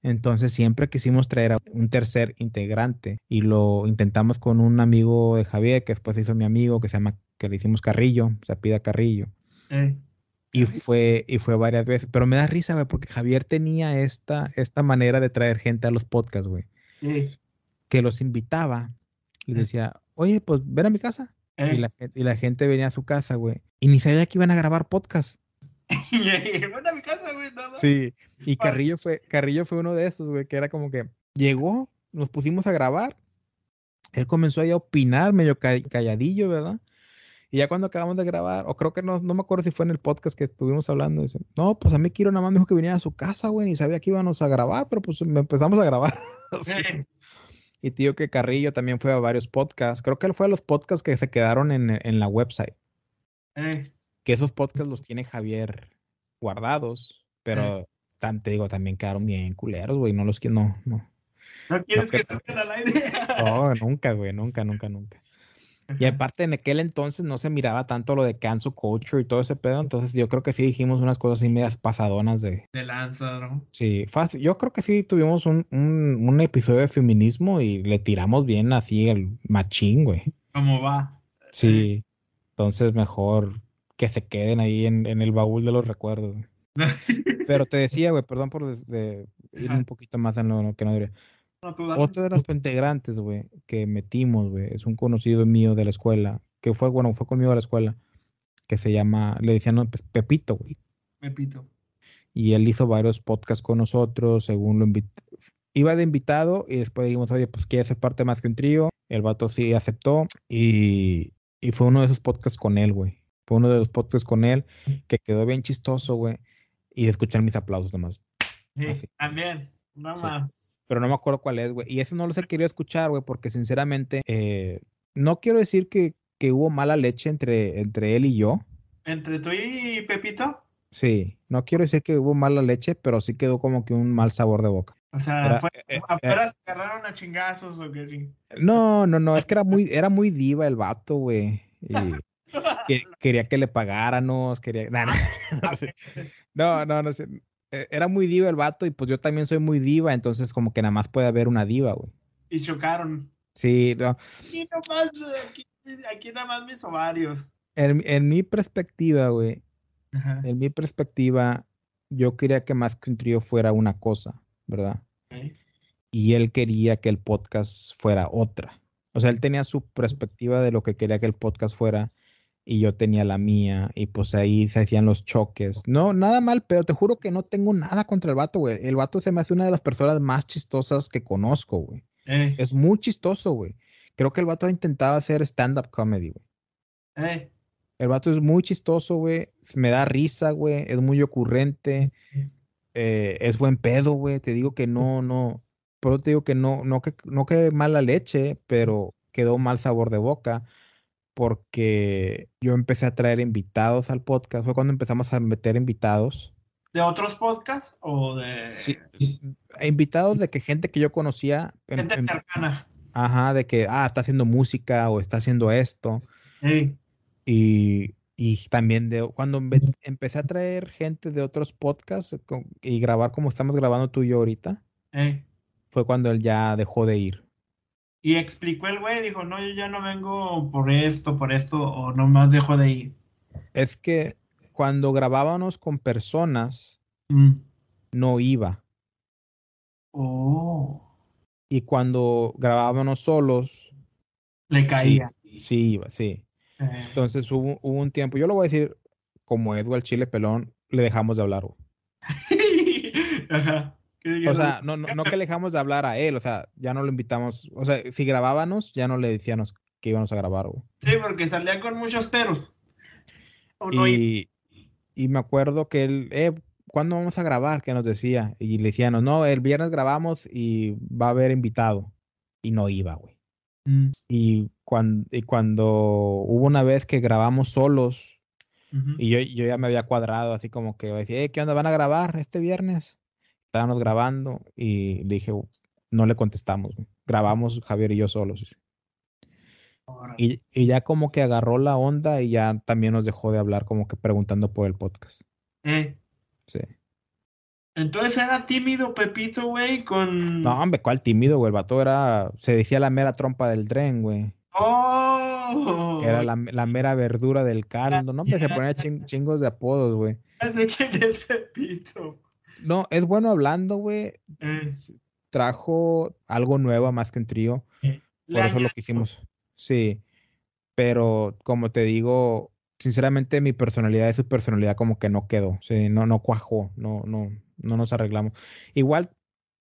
Entonces siempre quisimos traer a un tercer integrante y lo intentamos con un amigo de Javier que después se hizo mi amigo que se llama que le hicimos Carrillo, se pida Carrillo Eh, y fue y fue varias veces, pero me da risa, güey, porque Javier tenía esta esta manera de traer gente a los podcasts, güey, eh, que los invitaba, les decía, "Oye, pues ven a mi casa." eh. Y la, gen- y la gente venía a su casa, güey, y ni sabía que iban a grabar podcast. *laughs* Ven a mi casa, güey. no, no. Sí, y Carrillo fue, Carrillo fue uno de esos, güey, que era como que llegó, nos pusimos a grabar, él comenzó ahí a opinar medio ca- calladillo, ¿verdad? Y ya cuando acabamos de grabar, o creo que no, no me acuerdo si fue en el podcast que estuvimos hablando, dice, no, pues a mí Kiro nada más me dijo que viniera a su casa, güey, ni sabía que íbamos a grabar, pero pues me empezamos a grabar. *laughs* Sí. Eh, Y tío que Carrillo también fue a varios podcasts, creo que él fue a los podcasts que se quedaron en, en la website, eh. que esos podcasts los tiene Javier guardados, pero tam- te digo, también quedaron bien culeros, güey, no los que no, no. ¿No quieres que- que salgan al aire? No, *laughs* nunca, güey, nunca, nunca, nunca. Y *laughs* aparte en aquel entonces no se miraba tanto lo de cancel culture y todo ese pedo, entonces yo creo que sí dijimos unas cosas así medias pasadonas de... De lanza, ¿no? Sí, fácil. Yo creo que sí tuvimos un, un, un episodio de feminismo y le tiramos bien así el machín, güey. ¿Cómo va? Sí, entonces mejor que se queden ahí en, en el baúl de los recuerdos. *laughs* Pero te decía, güey, perdón por de ir un poquito más en lo, lo que no debería. No, dale. Otro de los integrantes, güey, que metimos, güey, es un conocido mío de la escuela, que fue, bueno, fue conmigo a la escuela, que se llama, le decían no, pues, Pepito, güey. Pepito. Y él hizo varios podcasts con nosotros, según lo invitó. Iba de invitado y después dijimos, oye, pues quiere ser parte más que un trío. El vato sí aceptó y, y fue uno de esos podcasts con él, güey. Fue uno de los podcasts con él que quedó bien chistoso, güey. Y de escuchar mis aplausos nomás. Sí, Así. también. No Sí. Pero no me acuerdo cuál es, güey. Y ese no los he querido escuchar, güey, porque sinceramente eh, no quiero decir que, que hubo mala leche entre, entre él y yo. ¿Entre tú y Pepito? Sí, no quiero decir que hubo mala leche, pero sí quedó como que un mal sabor de boca. O sea, Era- fue- eh, eh, afuera se agarraron a chingazos o qué sí. No, no, no, es que era muy, era muy diva el vato, güey. Y *laughs* que- quería que le pagáramos, quería. nah, *laughs* sí. *laughs* No, no, no sé. Eh, Era muy diva el vato y pues yo también soy muy diva, entonces como que nada más puede haber una diva, güey. Y chocaron. Sí, no. Aquí nomás, aquí, aquí nada más mis ovarios. En, en mi perspectiva, güey, Ajá. en mi perspectiva, yo quería que más que un trío fuera una cosa, ¿verdad? Y él quería que el podcast fuera otra. O sea, él tenía su perspectiva de lo que quería que el podcast fuera y yo tenía la mía y pues ahí se hacían los choques. No, nada mal, pero te juro que no tengo nada contra el vato, güey. El vato se me hace una de las personas más chistosas que conozco, güey. Eh, Es muy chistoso, güey. Creo que el vato ha intentado hacer stand-up comedy, güey. eh, El vato es muy chistoso, güey. Me da risa, güey. Es muy ocurrente. eh, es buen pedo, güey. Te digo que no, no. Pero te digo que no, no que, no que mala leche, pero quedó mal sabor de boca. Porque yo empecé a traer invitados al podcast. Fue cuando empezamos a meter invitados. ¿De otros podcasts o de Sí, invitados de que gente que yo conocía. en- gente en- cercana? ajá, de que, ah, está haciendo música o está haciendo esto. Eh, Y, y también de cuando empe- empecé a traer gente de otros podcasts con- y grabar como estamos grabando tú y yo ahorita, eh. fue cuando él ya dejó de ir. Y explicó el güey, dijo, no, yo ya no vengo por esto, por esto, o nomás dejo de ir. Es que cuando grabábamos con personas, Mm. no iba. Oh, Y cuando grabábamos solos, le caía. sí iba, sí. Eh, Entonces hubo, hubo un tiempo, yo lo voy a decir como Edward Chile Pelón, le dejamos de hablar. *laughs* Ajá. O sea, no, no, no que le dejamos de hablar a él, o sea, ya no lo invitamos, o sea, si grabábamos, ya no le decíamos que íbamos a grabar, güey. Sí, porque salía con muchos peros. No, Y, y me acuerdo que él, eh, ¿cuándo vamos a grabar? Que nos decía. Y le decíamos, no, el viernes grabamos y va a haber invitado. Y no iba, güey. Mm, Y cuando, y cuando hubo una vez que grabamos solos, ujú. y yo, yo ya me había cuadrado, así como que decía, eh, ¿qué onda? ¿Van a grabar este viernes? Estábamos grabando y le dije, no le contestamos. Grabamos Javier y yo solos. Y, y ya como que agarró la onda y ya también nos dejó de hablar, como que preguntando por el podcast. Eh, Sí. entonces era tímido Pepito, güey, con... No, hombre, ¿cuál tímido, güey? El vato era, se decía la mera trompa del tren, güey. ¡Oh! Era la, la mera verdura del caldo. No, hombre, se *laughs* ponía chin- chingos de apodos, güey. Ya sé quién es Pepito. No, es bueno hablando, güey. Eh, Trajo algo nuevo más que un trío. le Por eso lo añadió- quisimos. Sí. Pero como te digo, sinceramente mi personalidad y su personalidad como que no quedó. Sí, no, no cuajó. No, no, no nos arreglamos. Igual,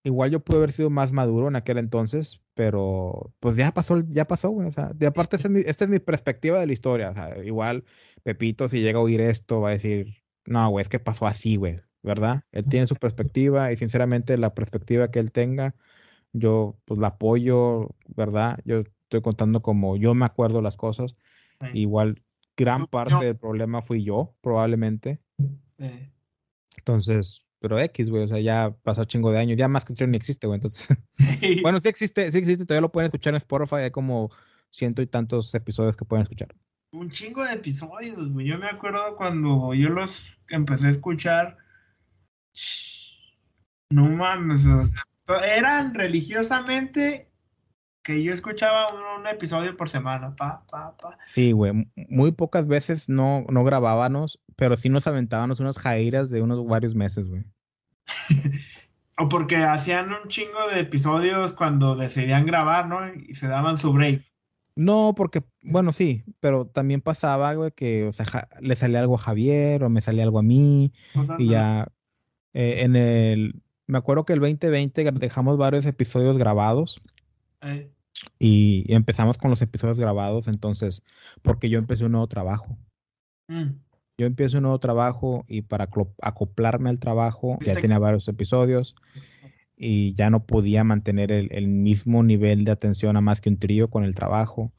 igual yo pude haber sido más maduro en aquel entonces, pero pues ya pasó, ya pasó, güey. O sea, de aparte, esta es, mi, esta es mi perspectiva de la historia. O sea, igual Pepito, si llega a oír esto, va a decir, no, güey, es que pasó así, güey. ¿Verdad? Él tiene su perspectiva y sinceramente la perspectiva que él tenga, yo pues la apoyo, ¿verdad? Yo estoy contando como yo me acuerdo las cosas. Eh, Igual gran parte yo- del problema fui yo, probablemente. eh. Entonces, pero X, güey, o sea, ya pasó chingo de años, ya más que ni existe, güey. Entonces, *laughs* bueno, sí existe, sí existe, todavía lo pueden escuchar en Spotify, hay como ciento y tantos episodios que pueden escuchar. Un chingo de episodios, güey. Yo me acuerdo cuando yo los empecé a escuchar. No mames. Eran religiosamente que yo escuchaba un, un episodio por semana. Pa, pa, pa. Sí, güey, muy pocas veces no, no grabábamos, pero sí nos aventábamos unas jairas de unos varios meses, güey. *laughs* O porque hacían un chingo de episodios cuando decidían grabar, ¿no? Y se daban su break. No, porque, bueno, sí, pero también pasaba, güey, que, o sea, ja- le salía algo a Javier o me salía algo a mí y ya eh, en el, me acuerdo que el 2020 gra- dejamos varios episodios grabados. Eh, y empezamos con los episodios grabados, entonces, porque yo empecé un nuevo trabajo. mm, Yo empiezo un nuevo trabajo y para acoplarme al trabajo ya tenía varios episodios y ya no podía mantener el, el mismo nivel de atención a más que un trío con el trabajo.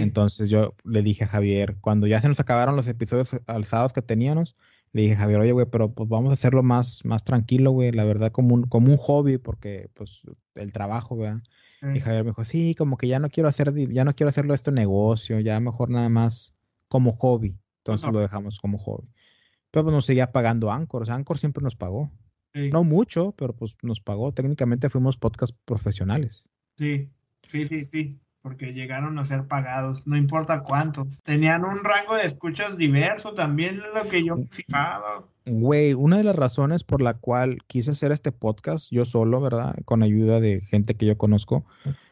Entonces yo le dije a Javier, cuando ya se nos acabaron los episodios alzados que teníamos, le dije Javier, oye, güey, pero pues vamos a hacerlo más, más tranquilo, güey, la verdad, como un, como un hobby, porque pues el trabajo, ¿verdad? eh. Y Javier me dijo, sí, como que ya no quiero hacer, ya no quiero hacerlo esto negocio, ya mejor nada más como hobby. Entonces lo dejamos como hobby. Pero pues nos seguía pagando Anchor, o sea, Anchor siempre nos pagó. Sí, No mucho, pero pues nos pagó. Técnicamente fuimos podcast profesionales. sí, sí, sí, sí, porque llegaron a ser pagados, no importa cuánto. Tenían un rango de escuchas diverso, también es lo que yo me fijaba. Güey, una de las razones por la cual quise hacer este podcast yo solo, ¿verdad? Con ayuda de gente que yo conozco,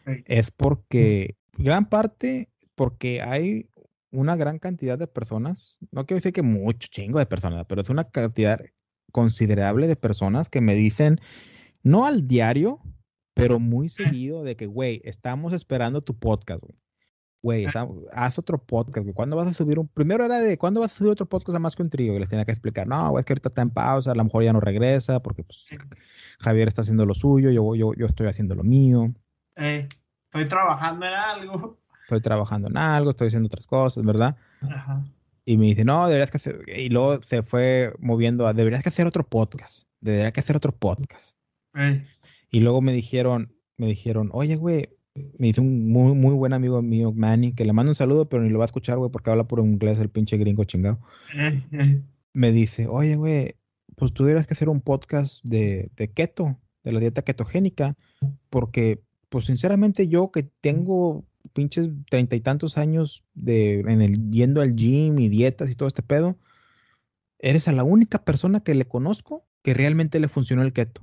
Sí. es porque, gran parte, porque hay una gran cantidad de personas, no quiero decir que mucho chingo de personas, pero es una cantidad considerable de personas que me dicen, no al diario, pero muy *laughs* seguido de que, güey, estamos esperando tu podcast, güey. Güey, haz otro podcast, güey. ¿Cuándo vas a subir un...? Primero era de, ¿cuándo vas a subir otro podcast a más que un trío? Y les tenía que explicar, no, güey, es que ahorita está en pausa, a lo mejor ya no regresa, porque pues Javier está haciendo lo suyo, yo, yo, yo estoy haciendo lo mío. estoy trabajando en algo. Estoy trabajando en algo, estoy haciendo otras cosas, ¿verdad? Ajá. Y me dice, no, deberías que hacer... Y luego se fue moviendo a, deberías que hacer otro podcast. Deberías que hacer otro podcast. Y luego me dijeron, me dijeron, oye, güey, me dice un muy, muy buen amigo mío, Manny, que le mando un saludo, pero ni lo va a escuchar, güey, porque habla por inglés el pinche gringo chingado. *laughs* me dice, oye, güey, pues tú deberías que hacer un podcast de, de keto, de la dieta ketogénica, porque, pues sinceramente yo que tengo pinches treinta y tantos años de, en el, yendo al gym y dietas y todo este pedo, eres a la única persona que le conozco que realmente le funcionó el keto,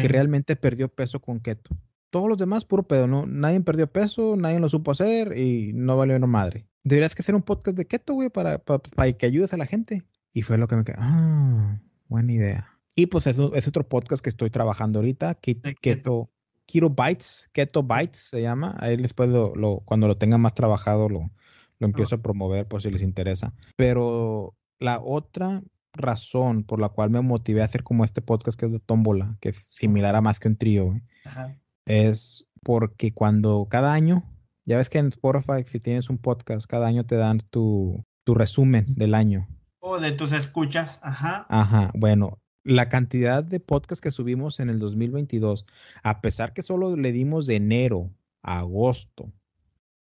que realmente perdió peso con keto todos los demás, puro pedo, ¿no? Nadie perdió peso, nadie lo supo hacer y no valió una madre. Deberías que hacer un podcast de keto, güey, para, para, que ayudes a la gente. Y fue lo que me quedó. Ah, buena idea. Y pues es, es otro podcast que estoy trabajando ahorita, Keto, Keto Bites, Keto Bites se llama. Ahí les puedo, lo, cuando lo tenga más trabajado, lo, lo empiezo a promover por si les interesa. Pero la otra razón por la cual me motivé a hacer como este podcast que es de Tómbola, que es similar a más que un trío, güey, Ajá es porque cuando cada año, ya ves que en Spotify, si tienes un podcast, cada año te dan tu, tu resumen del año. O de tus escuchas, ajá. Ajá, bueno, la cantidad de podcasts que subimos en el 2022, a pesar que solo le dimos de enero a agosto,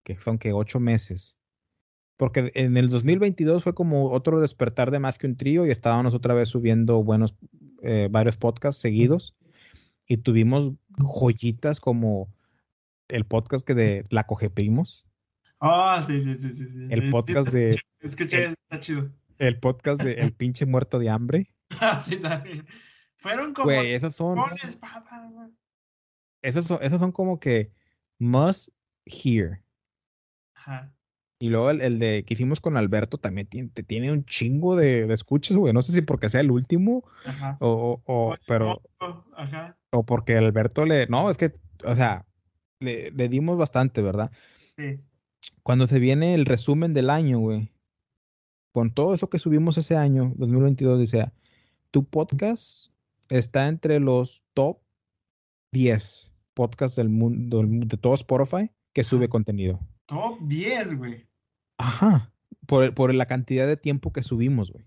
que son que ocho meses, porque en el 2022 fue como otro despertar de más que un trío y estábamos otra vez subiendo buenos, eh, varios podcasts seguidos y tuvimos joyitas como el podcast que de La Cogepimos. Ah, sí, sí, sí, sí, El podcast de. Escuché, está chido. El podcast de El pinche muerto de hambre. *laughs* Ah, sí, también. Fueron como. Güey, esos son. Esos son, esos son como que must hear. Ajá. Y luego el, de que hicimos con Alberto también tiene, tiene un chingo de, de, escuchas, güey. No sé si porque sea el último Ajá. o, o, pero. Ajá o porque Alberto le. No, es que, o sea, le, dimos bastante, ¿verdad? Sí. Cuando se viene el resumen del año, güey, con todo eso que subimos ese año, 2022, dice, tu podcast está entre los top 10 podcasts del mundo, de todo Spotify que sube contenido. Top 10, güey. Ajá. Por, por la cantidad de tiempo que subimos, güey.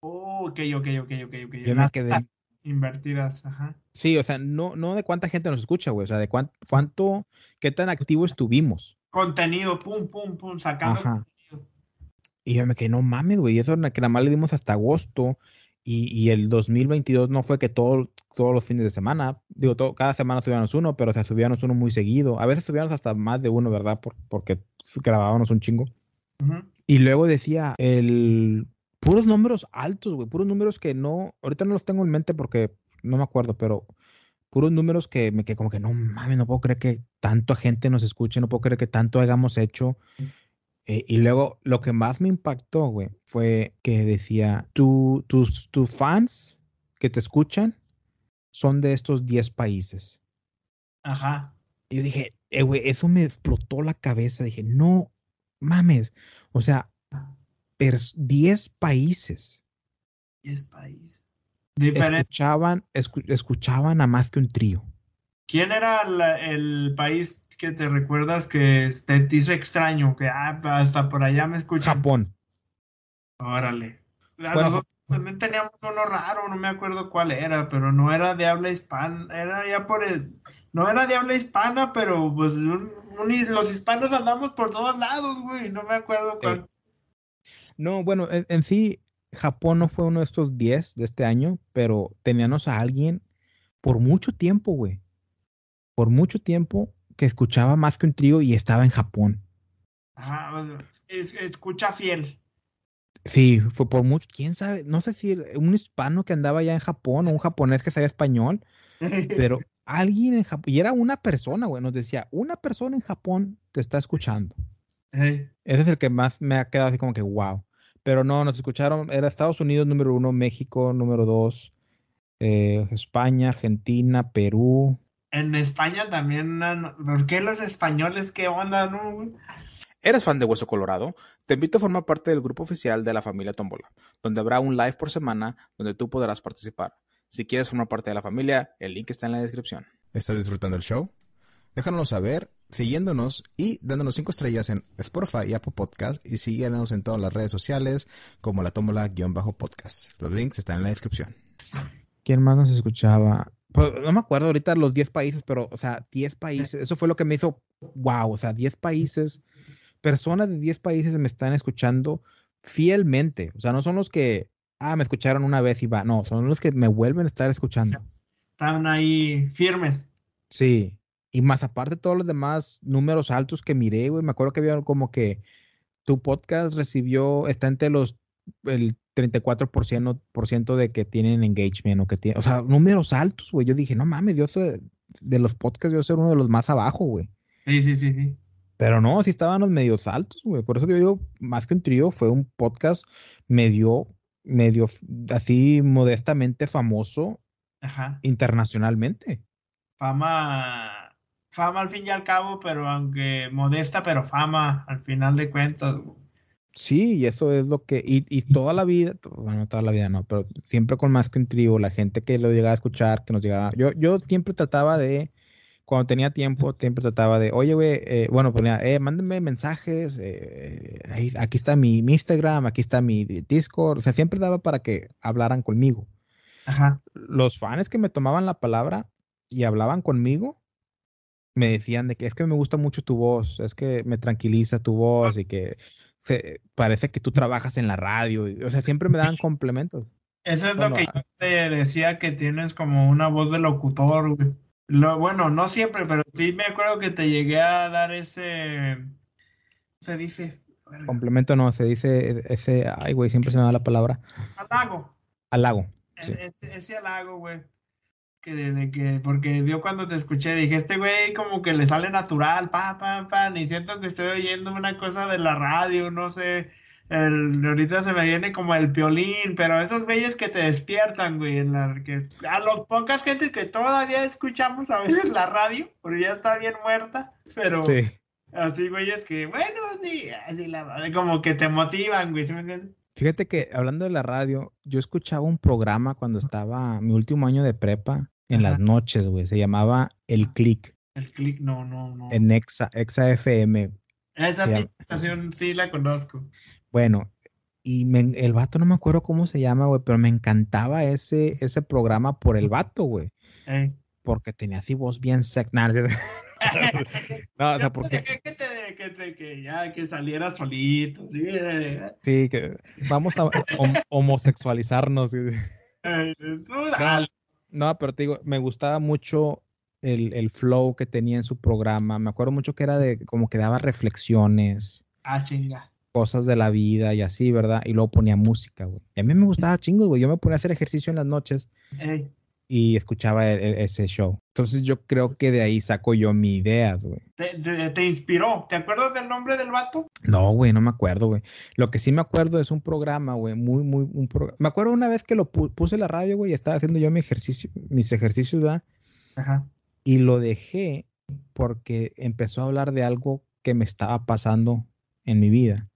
Oh, ok, ok, ok, ok, ok. Yo me quedé, Invertidas, ajá. Sí, o sea, no, no de cuánta gente nos escucha, güey, o sea, de cuánto, qué tan activo estuvimos. Contenido, pum, pum, pum, sacando ajá. Y yo me quedé, no mames, güey, eso que nada más le dimos hasta agosto y, y el 2022 no fue que todo, todos los fines de semana, digo, todo, cada semana subíamos uno, pero o sea, subíamos uno muy seguido. A veces subíamos hasta más de uno, ¿verdad? Por, porque grabábamos un chingo. Y luego decía, el puros números altos, güey, puros números que no, ahorita no los tengo en mente porque no me acuerdo, pero puros números que me quedé como que no mames, no puedo creer que tanta gente nos escuche, no puedo creer que tanto hayamos hecho. Eh, y luego lo que más me impactó, güey, fue que decía, tus, tus fans que te escuchan son de estos 10 países. Ajá. Y yo dije, eh, güey, eso me explotó la cabeza. Dije, no mames. O sea, 10 países. 10 países. Escuchaban, escuchaban a más que un trío. ¿Quién era el país que te recuerdas que te, hizo extraño? Que ah, hasta por allá me escuchan. Japón. Órale. Nosotros también teníamos uno raro, no me acuerdo cuál era, pero no era de habla hispana, era ya por el, no era de habla hispana, pero pues los hispanos andamos por todos lados, güey, no me acuerdo cuál. No, bueno, en, sí, Japón no fue uno de estos 10 de este año, pero teníamos a alguien por mucho tiempo, güey. Por mucho tiempo que escuchaba más que un trío y estaba en Japón. Ajá, escucha fiel. Sí, fue por mucho, quién sabe, no sé si un hispano que andaba ya en Japón o un japonés que sabía español, *laughs* pero alguien en Japón, y era una persona, güey, nos decía, una persona en Japón te está escuchando. Ese es el que más me ha quedado así como que wow. Pero no, nos escucharon, era Estados Unidos número uno, México número dos, eh, España, Argentina, Perú. En España también, ¿por qué los españoles qué onda, no? güey? ¿Eres fan de Hueso Colorado? Te invito a formar parte del grupo oficial de la familia Tómbola, donde habrá un live por semana donde tú podrás participar. Si quieres formar parte de la familia, el link está en la descripción. ¿Estás disfrutando el show? Déjanoslo saber siguiéndonos y dándonos 5 estrellas en Spotify y Apple Podcast y síguenos en todas las redes sociales como la tómbola-podcast. Los links están en la descripción. ¿Quién más nos escuchaba? Pues, no me acuerdo ahorita los 10 países, pero, o sea, 10 países, eso fue lo que me hizo, wow, o sea, 10 países, personas de 10 países me están escuchando fielmente, o sea, no son los que, ah, me escucharon una vez y va, no, son los que me vuelven a estar escuchando. Estaban ahí firmes. Sí, y más aparte todos los demás números altos que miré, güey, me acuerdo que había como que tu podcast recibió, está entre los, el 34% por ciento de que tienen engagement o que tienen, o sea, números altos, güey. Yo dije, no mames, yo soy, de los podcasts yo soy uno de los más abajo, güey. Sí, sí, sí, sí. Pero no, sí estaban los medios altos, güey. Por eso yo digo, más que un trío, fue un podcast medio, medio así modestamente famoso Ajá. internacionalmente. Fama, fama al fin y al cabo, pero aunque modesta, pero fama al final de cuentas. güey. Sí, y eso es lo que, y, y toda la vida, bueno, toda la vida no, pero siempre con más que un trío, la gente que lo llegaba a escuchar, que nos llegaba, yo, yo siempre trataba de, cuando tenía tiempo, siempre trataba de, oye, güey, eh, bueno, ponía, eh, mándenme mensajes, eh, ahí- aquí está mi, mi Instagram, aquí está mi Discord, o sea, siempre daba para que hablaran conmigo. Ajá. Los fans que me tomaban la palabra y hablaban conmigo, me decían de que es que me gusta mucho tu voz, es que me tranquiliza tu voz y que se, parece que tú trabajas en la radio, y- o sea, siempre me daban complementos. Eso es Bueno, lo que ah. yo te decía que tienes como una voz de locutor, güey. Lo, bueno, no siempre, pero sí me acuerdo que te llegué a dar ese. ¿Cómo se dice? Complemento no, se dice ese, ay, güey, siempre se me da la palabra, Halago. halago. Sí. E- Ese, ese halago, güey. Que, de que, porque yo cuando te escuché dije, este güey como que le sale natural, pa, pa, pa, ni siento que estoy oyendo una cosa de la radio, no sé. El, ahorita se me viene como el piolín, pero esos güeyes que te despiertan, güey, en la, que, a los pocas gente que todavía escuchamos a veces la radio, porque ya está bien muerta, pero Sí. así güeyes que, bueno, sí, así la como que te motivan, güey, ¿sí me entiendes? Fíjate que hablando de la radio, yo escuchaba un programa cuando estaba mi último año de prepa en Ajá. las noches, güey, se llamaba El Click El click, no, no, no. en Exa, Exa FM. Esa estación sí la conozco. Bueno, y me- el vato no me acuerdo cómo se llama, güey, pero me encantaba ese, ese programa por el vato, güey, Eh. porque tenía así voz bien sex. nah, no, es cierto. *laughs* No, o sea, porque que, que te, que, te- que ya que saliera solito. Sí, eh, sí, que vamos a hom- homosexualizarnos. eh. No, pero te digo, me gustaba mucho el, el flow que tenía en su programa. Me acuerdo mucho que era de como que daba reflexiones, Ah, chinga. Cosas de la vida y así, ¿verdad? Y luego ponía música, güey. Y a mí me gustaba chingos, güey. Yo me ponía a hacer ejercicio en las noches Ey, y escuchaba el- el- ese show. Entonces yo creo que de ahí saco yo mi idea, güey. te, te- te inspiró. ¿Te acuerdas del nombre del vato? No, güey, no me acuerdo, güey. Lo que sí me acuerdo es un programa, güey, muy, muy, un programa. Me acuerdo una vez que lo pu- puse en la radio, güey, y estaba haciendo yo mi ejercicio, mis ejercicios, ¿verdad? Ajá. Y lo dejé porque empezó a hablar de algo que me estaba pasando en mi vida.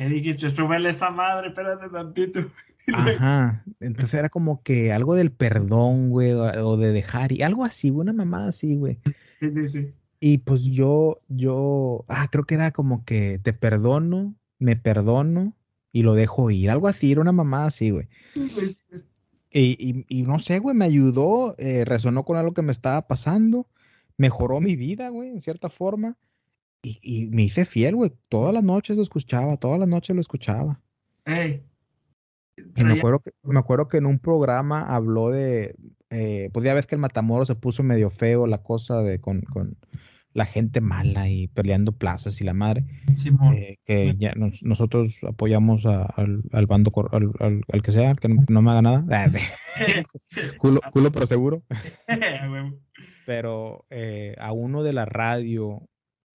Que dijiste, súbele esa madre, espérate tantito. *laughs* Ajá. Entonces era como que algo del perdón, güey, o, de dejar, y algo así, güey, una mamada así, güey. Sí, sí, sí. Y pues yo, yo, ah, creo que era como que te perdono, me perdono y lo dejo ir. Algo así, era una mamada así, güey. Y, y- y no sé, güey, me ayudó, eh, resonó con algo que me estaba pasando, mejoró mi vida, güey, en cierta forma. Y, y me hice fiel, güey. Todas las noches lo escuchaba, todas las noches lo escuchaba. Ey. Y me acuerdo que, me acuerdo que en un programa habló de, eh, pues ya ves que el Matamoros se puso medio feo la cosa de con, con la gente mala y peleando plazas y la madre, Simón. eh, que ya nos- nosotros apoyamos a- al, al bando, al, al- al que sea, que no, no me haga nada. *laughs* Ah, *laughs* culo, culo pero seguro. A *laughs* huevo. Pero eh, a uno de la radio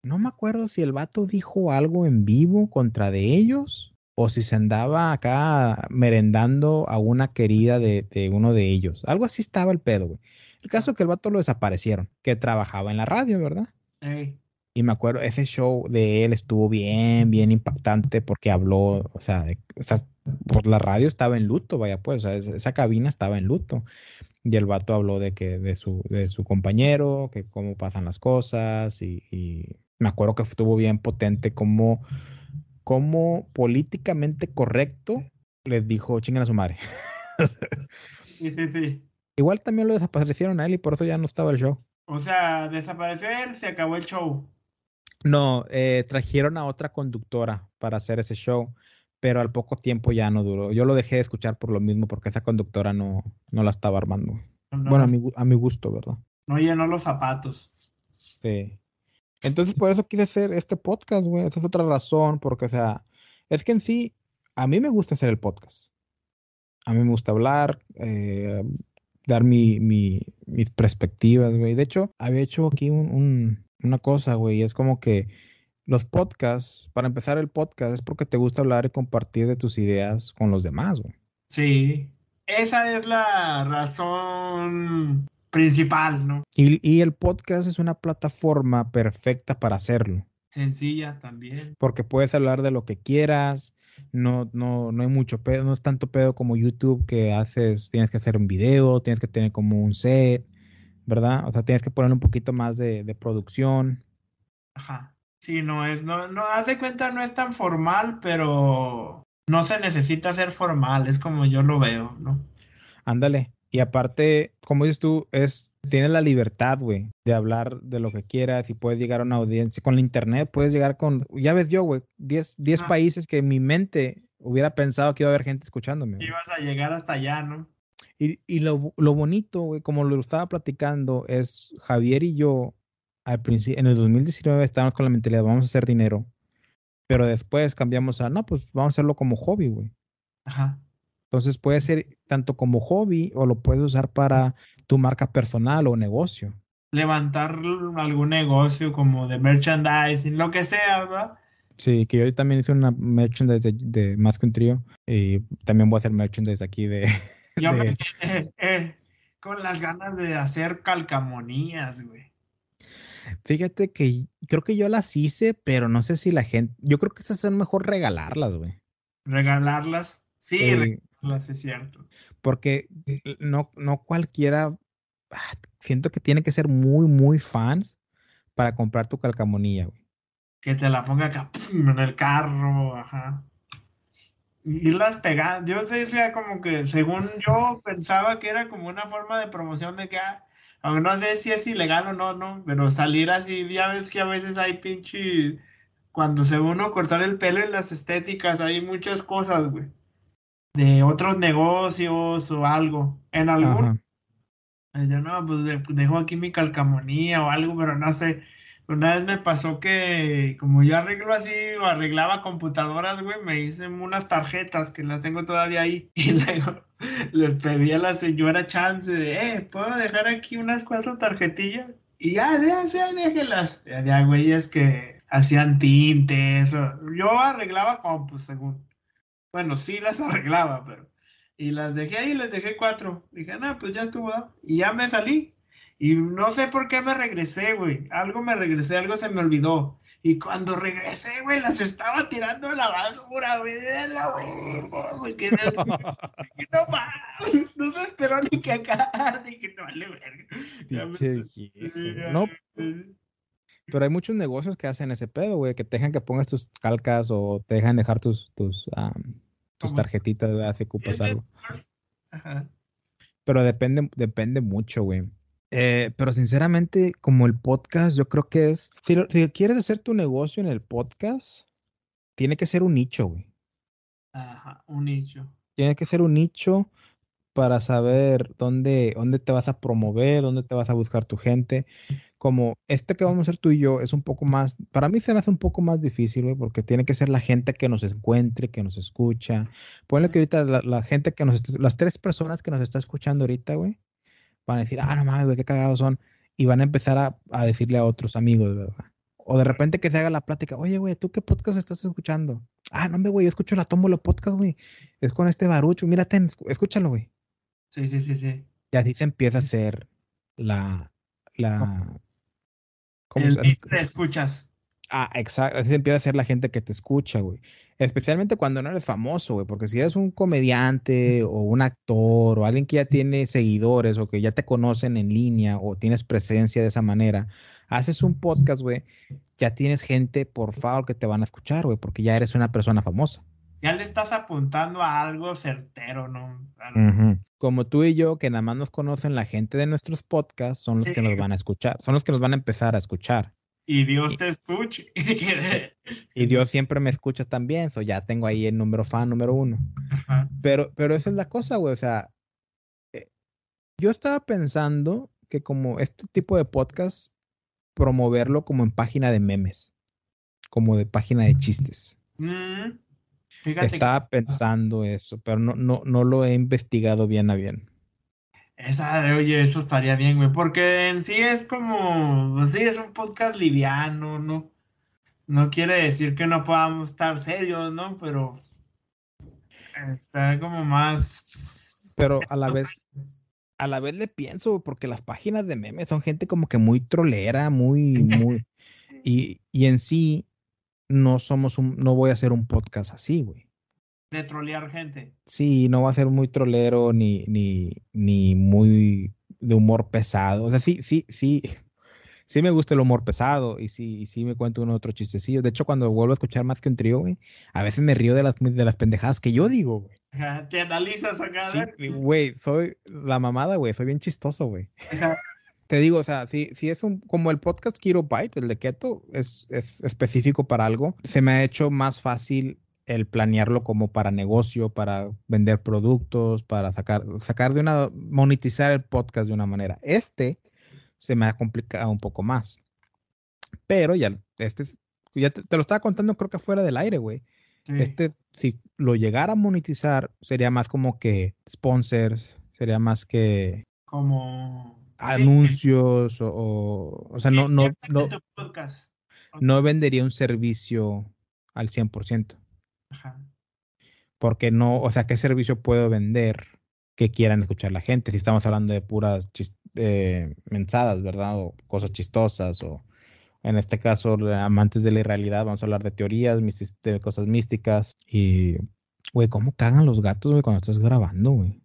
no me acuerdo si el vato dijo algo en vivo contra de ellos o si se andaba acá merendando a una querida de, de uno de ellos. Algo así estaba el pedo, güey. El caso es que el vato lo desaparecieron, que trabajaba en la radio, ¿verdad? Ey. Y me acuerdo, ese show de él estuvo bien, bien impactante porque habló, o sea, de- o sea, por la radio estaba en luto, vaya pues, o sea, esa, esa cabina estaba en luto. Y el vato habló de que, de su, de su compañero, que cómo pasan las cosas, y, y me acuerdo que estuvo bien potente como, como políticamente correcto les dijo, chingan a su madre. *laughs* Sí, sí, sí. Igual también lo desaparecieron a él y por eso ya no estaba el show. O sea, desapareció él, se acabó el show. No, eh, trajeron a otra conductora para hacer ese show, pero al poco tiempo ya no duró. Yo lo dejé de escuchar por lo mismo, porque esa conductora no, no la estaba armando. No, Bueno, a mi, a mi gusto, ¿verdad? no llenó los zapatos. Sí. Entonces, por eso quise hacer este podcast, güey. Esa es otra razón, porque, o sea, es que en sí, a mí me gusta hacer el podcast. A mí me gusta hablar, eh, dar mi, mi- mis perspectivas, güey. De hecho, había hecho aquí un- un- una cosa, güey, es como que los podcasts, para empezar el podcast, es porque te gusta hablar y compartir de tus ideas con los demás, güey. Sí. Esa es la razón principal, ¿no? Y, y el podcast es una plataforma perfecta para hacerlo. Sencilla también. porque puedes hablar de lo que quieras, no, no, no hay mucho pedo, no es tanto pedo como YouTube que haces, tienes que hacer un video, tienes que tener como un set, ¿verdad? O sea, tienes que poner un poquito más de, de producción. Ajá. Sí, no es, no, no, haz de cuenta, no es tan formal, pero no se necesita ser formal, es como yo lo veo, ¿no? Ándale. Y aparte, como dices tú, es, tienes la libertad, güey, de hablar de lo que quieras y puedes llegar a una audiencia. Con la internet puedes llegar con, ya ves yo, güey, 10, 10 Ah. países que en mi mente hubiera pensado que iba a haber gente escuchándome. güey. Ibas a llegar hasta allá, ¿no? Y, y lo, lo bonito, güey, como lo estaba platicando, es Javier y yo, al principio, en el 2019 estábamos con la mentalidad, vamos a hacer dinero, pero después cambiamos a, no, pues vamos a hacerlo como hobby, güey. Ajá. Entonces puede ser tanto como hobby o lo puedes usar para tu marca personal o negocio. Levantar algún negocio como de merchandising, lo que sea, ¿verdad? Sí, que yo también hice una merchandise de, de Más que un trío y también voy a hacer merchandise aquí de... *laughs* Yo me quedé *laughs* eh, con las ganas de hacer calcamonías, güey. Fíjate que creo que yo las hice, pero no sé si la gente... Yo creo que esas son mejor regalarlas, güey. Regalarlas. Sí, Eh, es cierto. porque no, no cualquiera, ah, siento que tiene que ser muy, muy fans para comprar tu calcamonía, güey. Que te la ponga acá ¡pum! en el carro, ajá. Irlas pegando. Yo decía como que, según yo, pensaba que era como una forma de promoción de que, ah, aunque no sé si es ilegal o no, no, pero salir así, ya ves que a veces hay pinche, cuando se uno cortar el pelo en las estéticas, hay muchas cosas, güey, de otros negocios o algo. En algún. Decía, no, pues de- dejo aquí mi calcamonía o algo, pero no sé. Una vez me pasó que como yo arreglo así o arreglaba computadoras, güey, me hice unas tarjetas que las tengo todavía ahí. *laughs* Y luego le pedí a la señora chance de, eh, ¿puedo dejar aquí unas cuatro tarjetillas? Y ya, ya, ya, déjelas. Y había güeyes que hacían tintes. Yo arreglaba compus, según. Bueno, sí las *laughs* arreglaba, pero... Y las dejé ahí, les dejé cuatro. Dije, no, pues ya estuvo. ¿no?". Y ya me salí. Y no sé por qué me regresé, güey. Algo me regresé, algo se me olvidó. Y cuando regresé, güey, las estaba tirando a la basura, güey. De la verga, güey. Que no, no mames, no se esperó ni que acá. Dije, no vale verga. Ya me- Sí, No, pero hay muchos negocios que hacen ese pedo, güey, que te dejan que pongas tus calcas o te dejan dejar tus, tus, am, tus tarjetitas, ¿verdad? Si ocupas algo. Ajá. Pero depende, depende mucho, güey. Eh, pero sinceramente, como el podcast, yo creo que es. Si, lo- si quieres hacer tu negocio en el podcast, tiene que ser un nicho, güey. Ajá, un nicho. Tiene que ser un nicho para saber dónde, dónde te vas a promover, dónde te vas a buscar tu gente. Como este que vamos a hacer tú y yo es un poco más, para mí se me hace un poco más difícil, güey, porque tiene que ser la gente que nos encuentre, que nos escucha. Ponle que ahorita la, la gente que nos, está- las tres personas que nos está escuchando ahorita, güey, van a decir, ah, no mames, güey, qué cagados son. Y van a empezar a, a decirle a otros amigos, ¿verdad? O de repente que se haga la plática, oye, güey, ¿tú qué podcast estás escuchando? Ah, no, güey, yo escucho la Tómbola Podcast, güey. Es con este barucho, mírate, escúchalo, güey. Sí, sí, sí, sí. Y así se empieza a hacer la, la, ¿cómo se, te escuchas? Ah, exacto. Así empieza a ser la gente que te escucha, güey. Especialmente cuando no eres famoso, güey. Porque si eres un comediante o un actor o alguien que ya tiene seguidores o que ya te conocen en línea o tienes presencia de esa manera, haces un podcast, güey, ya tienes gente, por favor, que te van a escuchar, güey, porque ya eres una persona famosa. Ya le estás apuntando a algo certero, ¿no? Como tú y yo, que nada más nos conocen la gente de nuestros podcasts, son los que nos van a escuchar, son los que nos van a empezar a escuchar. Y Dios te escuche. *laughs* y Dios siempre me escucha también, so ya tengo ahí el número fan número uno. Pero, pero esa es la cosa, güey, o sea, eh, yo estaba pensando que como este tipo de podcast, promoverlo como en página de memes, como de página de chistes. Mm, estaba pensando eso, pero no, no, no lo he investigado bien a bien. Esa, oye, eso estaría bien, güey, porque en sí es como, pues sí, es un podcast liviano, ¿no? No quiere decir que no podamos estar serios, ¿no? Pero está como más... Pero a la vez, a la vez le pienso, porque las páginas de memes son gente como que muy trolera, muy, muy... *laughs* y, y en sí, no somos un, no voy a hacer un podcast así, güey de trolear gente. Sí, no va a ser muy trolero ni, ni, ni muy de humor pesado. O sea, sí, sí, sí. Sí me gusta el humor pesado y sí, sí me cuento uno otro chistecillo. De hecho, cuando vuelvo a escuchar más que un trío, güey, a veces me río de las, de las pendejadas que yo digo, güey. Te analizas acá. Sí, güey, soy la mamada, güey, soy bien chistoso, güey. Te digo, o sea, si, si es un, como el podcast Kiro Bite, el de Keto, es, es específico para algo, se me ha hecho más fácil el planearlo como para negocio, para vender productos, para sacar, sacar de una, monetizar el podcast de una manera. Este se me ha complicado un poco más. Pero ya, este, ya te, lo estaba contando, creo que fuera del aire, güey. Este, si lo llegara a monetizar, sería más como que sponsors, sería más que. Como. Anuncios o, o, sea, no, no, no, no vendería un servicio al 100%. Porque no, o sea, ¿qué servicio puedo vender que quieran escuchar la gente? Si estamos hablando de puras eh, mensadas, ¿verdad? O cosas chistosas, o en este caso, amantes de la irrealidad, vamos a hablar de teorías, de cosas místicas. Y, güey, ¿cómo cagan los gatos, güey, cuando estás grabando, güey?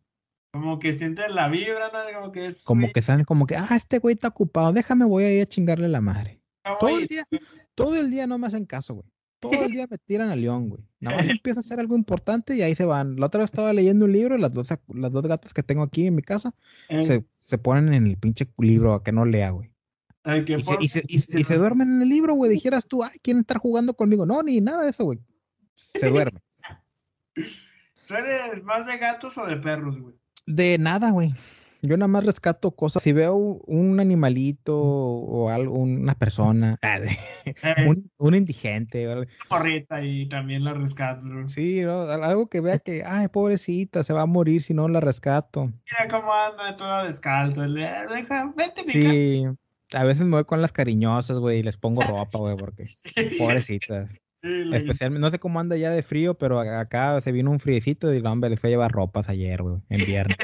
Como que sienten la vibra, ¿no? Como que es. Como que están, como que, ah, este güey está ocupado, déjame, voy a ir a chingarle la madre. todo el día, todo el día no me hacen caso, güey todo el *laughs* día me tiran a león, güey. Nada más *laughs* empieza a hacer algo importante y ahí se van. La otra vez estaba leyendo un libro y las dos, las dos gatas que tengo aquí en mi casa se, se, ponen en el pinche libro a que no lea, güey. y, se, y, se, duermen en el libro, güey. Dijeras tú, ay, quieren estar jugando conmigo. No, ni nada de eso, güey. Se *laughs* duermen. ¿Tú eres más de gatos o de perros, güey? De nada, güey. Yo nada más rescato cosas. Si veo un animalito o algo, una persona, *laughs* eh. un, indigente. Una porrita y también la rescato. Sí, algo que vea que, ay, pobrecita, se va a morir si no la rescato. Mira cómo anda toda descalza. Deja, vete, mi Sí, a veces me voy con las cariñosas, güey, y les pongo ropa, güey, porque *laughs* pobrecitas. Especialmente, no sé cómo anda ya de frío, pero acá se vino un friecito y hombre, les fue a llevar ropas ayer, güey, en viernes.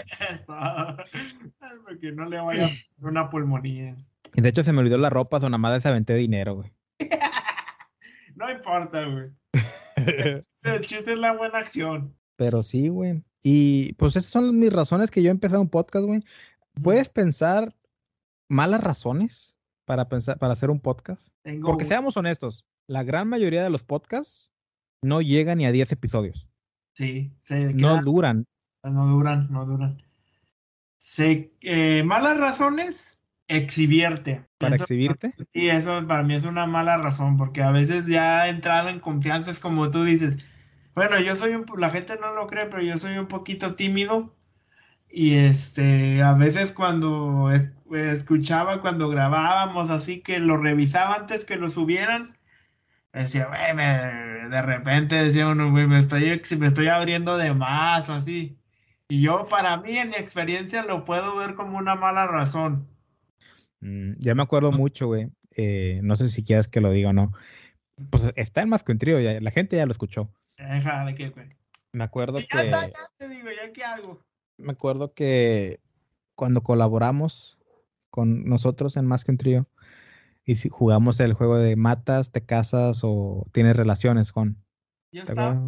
*laughs* Porque no le vaya una pulmonía. Y de hecho se me olvidó la ropa, son nada más se aventé dinero, güey. *laughs* no importa, güey. El chiste es la buena acción. Pero sí, güey. Y pues esas son mis razones que yo he empezado un podcast, güey. ¿Puedes pensar malas razones para pensar, para hacer un podcast? Porque seamos honestos, la gran mayoría de los podcasts no llegan ni a 10 episodios. Sí, no duran. No duran, no duran. Se, eh, malas razones, exhibirte. ¿Para exhibirte? Y eso para mí es una mala razón, porque a veces ya entrado en confianza es como tú dices, bueno, yo soy un, la gente no lo cree, pero yo soy un poquito tímido. Y este, a veces cuando escuchaba, cuando grabábamos, así que lo revisaba antes que lo subieran, decía, güey, de repente decía uno, güey, me estoy, me estoy abriendo de más o así. Y yo, para mí, en mi experiencia, lo puedo ver como una mala razón. Mm, ya me acuerdo mucho, güey. eh, no sé si quieres que lo diga o no. Pues está en más que un trío, ya, la gente ya lo escuchó. ¿de qué, güey? Me acuerdo Ya que está, ya te digo, ¿ya qué hago? me acuerdo que cuando colaboramos con nosotros en Más que un trío y si jugamos el juego de matas, te casas o tienes relaciones con. ¿Ya ¿te está?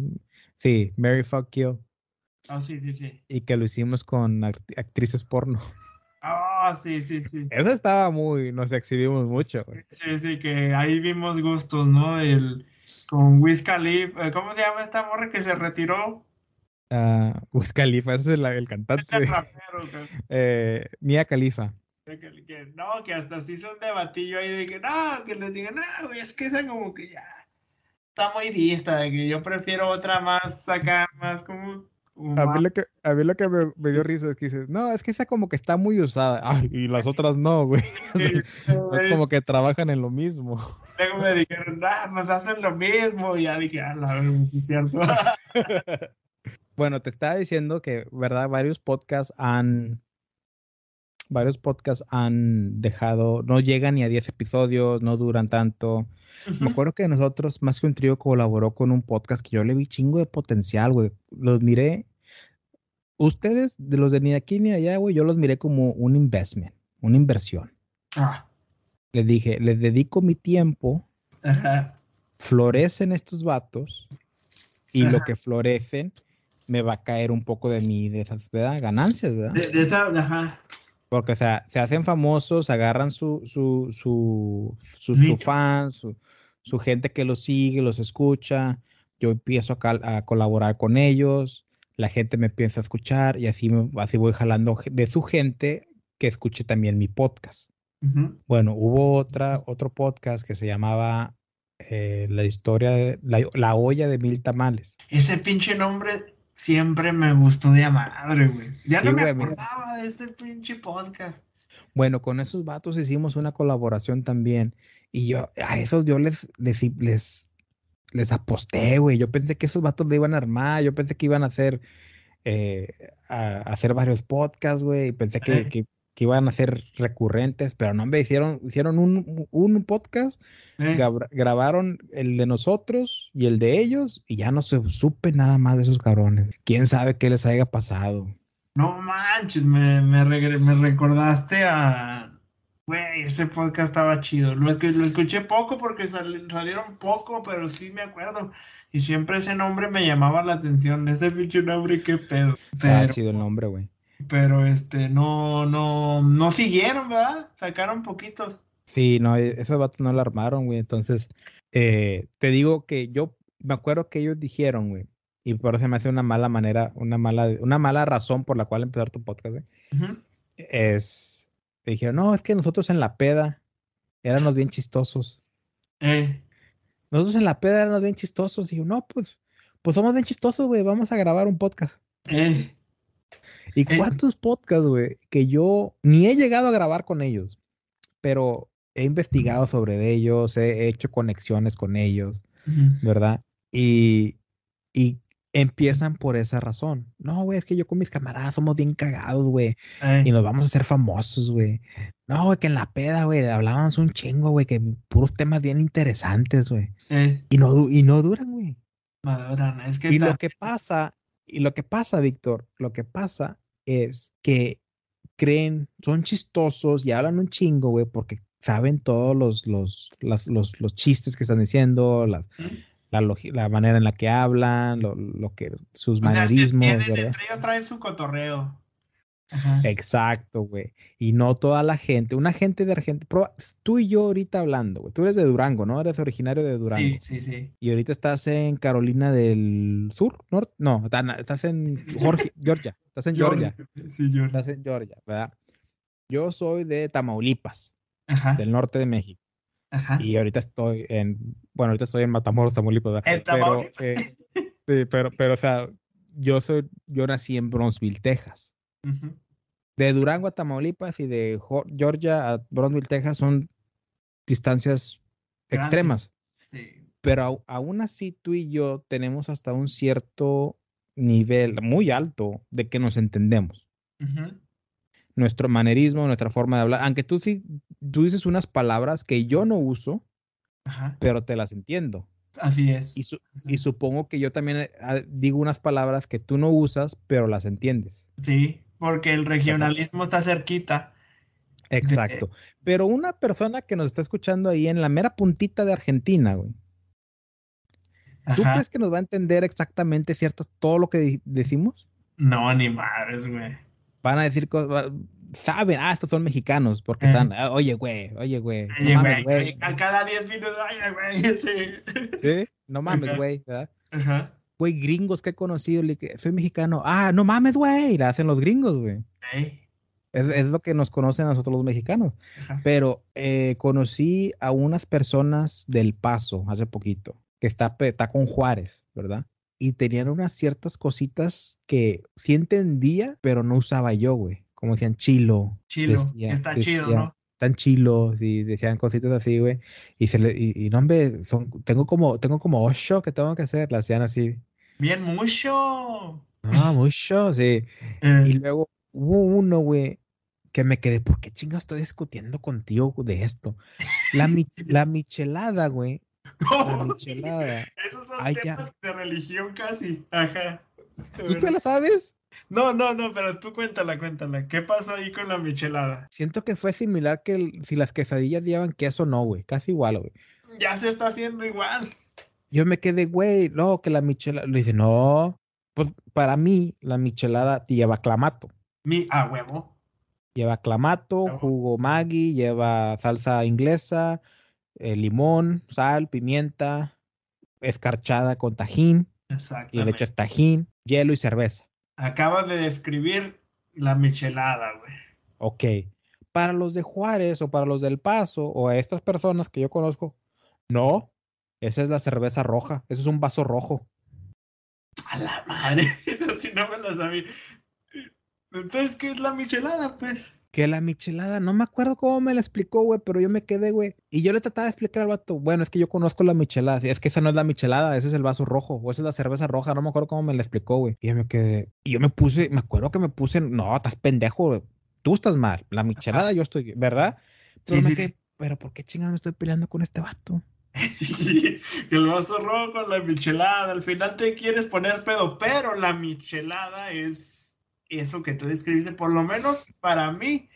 Sí, Mary Fuck Kill. Ah, sí, sí, sí. Y que lo hicimos con act- actrices porno. Ah, sí, sí, sí. Eso estaba muy, nos exhibimos mucho. güey. Sí, sí, que ahí vimos gustos, ¿no? El, con Wiz Khalifa, eh, ¿cómo se llama esta morra que se retiró? Ah, Wiz Khalifa, ese es el, el cantante. Este rapero. *laughs* Eh, Mia Khalifa. Que, no, que hasta se hizo un debatillo ahí de que no, que les digan, no, güey, es que esa como que ya está muy vista, de que yo prefiero otra más acá, más como, A mí lo que, a mí lo que me, me dio risa es que dices, no, es que esa como que está muy usada. *laughs* Ay, y las otras no, güey. *laughs* Sea, no es como que trabajan en lo mismo. *laughs* Luego me dijeron, ah, pues hacen lo mismo, y ya dije, ah, la verdad, sí es cierto. Bueno, te estaba diciendo que, ¿verdad? Varios podcasts han. Varios podcasts han dejado. No llegan ni a 10 episodios, no duran tanto. Me acuerdo que nosotros, más que un trío, colaboró con un podcast que yo le vi chingo de potencial, güey. Los miré. Ustedes, de los de ni aquí ni allá, güey, yo los miré como un investment, una inversión. Ah, Les dije, les dedico mi tiempo, ajá. florecen estos vatos, y lo que florecen me va a caer un poco de mi de esas ¿verdad? ganancias, ¿verdad? De, de esa, ajá. Porque, o sea, se hacen famosos, agarran su, su, su, su, su fan, su, su gente que los sigue, los escucha. Yo empiezo a, a colaborar con ellos, la gente me empieza a escuchar y así, así voy jalando de su gente que escuche también mi podcast. Bueno, hubo otra, otro podcast que se llamaba eh, La historia, de, la, la olla de mil tamales. Ese pinche nombre siempre me gustó de a madre, güey. Ya Sí, no me güey, mira. acordaba de este pinche podcast. Bueno, con esos vatos hicimos una colaboración también. Y yo, a esos yo les, les, les, les aposté, güey. Yo pensé que esos vatos le iban a armar. Yo pensé que iban a hacer, eh, a, a hacer varios podcasts, güey. y Pensé que, Eh. *laughs* que, que iban a ser recurrentes, pero no, me hicieron, hicieron un, un podcast, Eh, grabaron el de nosotros y el de ellos, y ya no se supe nada más de esos cabrones. ¿Quién sabe qué les haya pasado? No manches, me, me, me recordaste a... Güey, ese podcast estaba chido. Lo, escu- lo escuché poco porque sal- salieron poco, pero sí me acuerdo. Y siempre ese nombre me llamaba la atención. Ese pinche nombre, qué pedo. Pero, chido el nombre, güey. Pero este, no, no, no siguieron, ¿verdad? Sacaron poquitos. Sí, no, e- esos vatos no la armaron, güey. Entonces, eh, te digo que yo me acuerdo que ellos dijeron, güey, y por eso me hace una mala manera, una mala, una mala razón por la cual empezar tu podcast, güey, es, te dijeron, no, es que nosotros en la peda éramos bien chistosos. Eh, Nosotros en la peda éramos bien chistosos. Y yo, no, pues, pues somos bien chistosos, güey, vamos a grabar un podcast. eh, ¿Y Eh. cuántos podcasts, güey, que yo ni he llegado a grabar con ellos, pero he investigado sobre ellos, he hecho conexiones con ellos. ¿verdad? Y, y empiezan por esa razón. No, güey, es que yo con mis camaradas somos bien cagados, güey, Eh, y nos vamos a hacer famosos, güey. No, güey, que en la peda, güey, hablábamos un chingo, güey, que puros temas bien interesantes, güey. eh, Y no, y no duran, güey. maduran. Es que Y lo que pasa, y lo que pasa, Víctor, lo que pasa es que creen, son chistosos y hablan un chingo, güey, porque saben todos los, los, las- los, los chistes que están diciendo, la, Ujú. la, la manera en la que hablan, lo, lo que, sus o sea, manerismos, ¿verdad? entre ellos traen su cotorreo. Ajá. Exacto, güey. Y no toda la gente, una gente de Argentina, tú y yo ahorita hablando, güey, tú eres de Durango, ¿no? Eres originario de Durango. Sí, sí, sí. Y ahorita estás en Carolina del Sur, norte, no, Dana- estás en Jorge- *laughs* Georgia, estás en Georgia, Sí, Georgia. estás en Georgia, ¿verdad? Yo soy de Tamaulipas, Ajá, del norte de México, ajá. y ahorita estoy en, bueno, ahorita estoy en Matamoros, Tamaulipas, ¿verdad? En Tamaulipas. Pero, eh, sí, pero, pero, o sea, yo soy, yo nací en Bronzeville, Texas. De Durango a Tamaulipas y de Georgia a Bronzeville, Texas son distancias Grandes. extremas. Sí. pero aún así tú y yo tenemos hasta un cierto nivel muy alto de que nos entendemos. Nuestro manerismo, nuestra forma de hablar. Aunque tú sí, tú dices unas palabras que yo no uso, Ajá. pero te las entiendo. Así es. Y, su- y supongo que yo también eh, ah, digo unas palabras que tú no usas, pero las entiendes. Sí, porque el regionalismo está cerquita. Exacto. Pero una persona que nos está escuchando ahí en la mera puntita de Argentina, güey. ¿Tú Ajá. crees que nos va a entender exactamente ciertas todo lo que decimos? No, ni madres, güey. Van a decir cosas, saben, ah, estos son mexicanos, porque Eh. están, ah, oye, güey, oye, güey, no Oye, mames, güey, cada 10 minutos, oye, güey. *laughs* Sí. Sí, no mames, güey, ¿verdad? Ajá. Güey, gringos que he conocido, le que soy mexicano, ah, no mames, güey, la hacen los gringos, güey. Ey, Es, es lo que nos conocen a nosotros los mexicanos. ajá. Pero eh, conocí a unas personas del Paso hace poquito, que está, está con Juárez, ¿verdad? Y tenían unas ciertas cositas que sí entendía, pero no usaba yo, güey. Como decían chilo. Chilo, decía- está chido, decía, ¿no? Tan chilos y decían cositas así, güey. Y se le, y, y no, hombre, son, tengo como, tengo como ocho que tengo que hacer, la hacían así. Bien mucho. Ah, mucho, sí. *laughs* Eh, Y luego hubo uno, güey, que me quedé, ¿por qué chingados estoy discutiendo contigo de esto? La, mi- *laughs* la michelada, güey. La *laughs* michelada. Esos son Ay, ya. de religión casi. Ajá. ¿Tú te la sabes? No, no, no, pero tú cuéntala, cuéntala. ¿Qué pasó ahí con la michelada? Siento que fue similar que el- si las quesadillas llevan queso, no, güey. Casi igual, güey. Ya se está haciendo igual. Yo me quedé, güey, no, que la michelada. Le dice, no. Pues para mí, la michelada lleva clamato. Mi, a huevo. Lleva clamato, jugo Maggi, lleva salsa inglesa, eh, limón, sal, pimienta, escarchada con tajín. y le echas tajín, hielo y cerveza. Acabas de describir la michelada, güey. Ok. Para los de Juárez o para los del Paso o a estas personas que yo conozco, no. Esa es la cerveza roja. Ese es un vaso rojo. A la madre. *laughs* Eso sí no me lo sabía. Entonces, ¿qué es la michelada, pues? Que la michelada, no me acuerdo cómo me la explicó, güey, pero yo me quedé, güey. Y yo le trataba de explicar al vato, bueno, es que yo conozco la michelada. Es que esa no es la michelada, ese es el vaso rojo, o esa es la cerveza roja, no me acuerdo cómo me la explicó, güey. Y yo me quedé, y yo me puse, me acuerdo que me puse, no, estás pendejo, güey. Tú estás mal. La michelada yo estoy, ¿verdad? Pero Sí, me sí. quedé, pero ¿por qué chingados me estoy peleando con este vato? *laughs* Sí, el vaso rojo, la michelada. Al final te quieres poner pedo, pero la michelada es eso que tú describiste. Por lo menos para mí,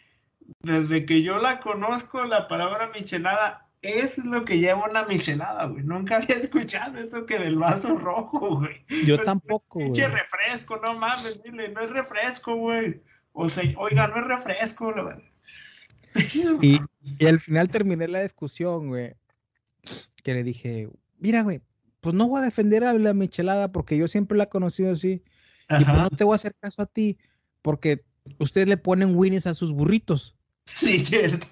desde que yo la conozco, la palabra michelada, es lo que lleva una michelada, güey. Nunca *laughs* había escuchado eso que del vaso rojo, güey. Yo Pues, tampoco, güey. Pinche refresco, no mames, dile, no es refresco, güey. O sea, oiga, no es refresco, y al final terminé la discusión, güey. Que le dije, mira, güey, pues no voy a defender a la michelada porque yo siempre la he conocido así. Y pues Ajá. no te voy a hacer caso a ti porque ustedes le ponen winnies a sus burritos. Sí, cierto.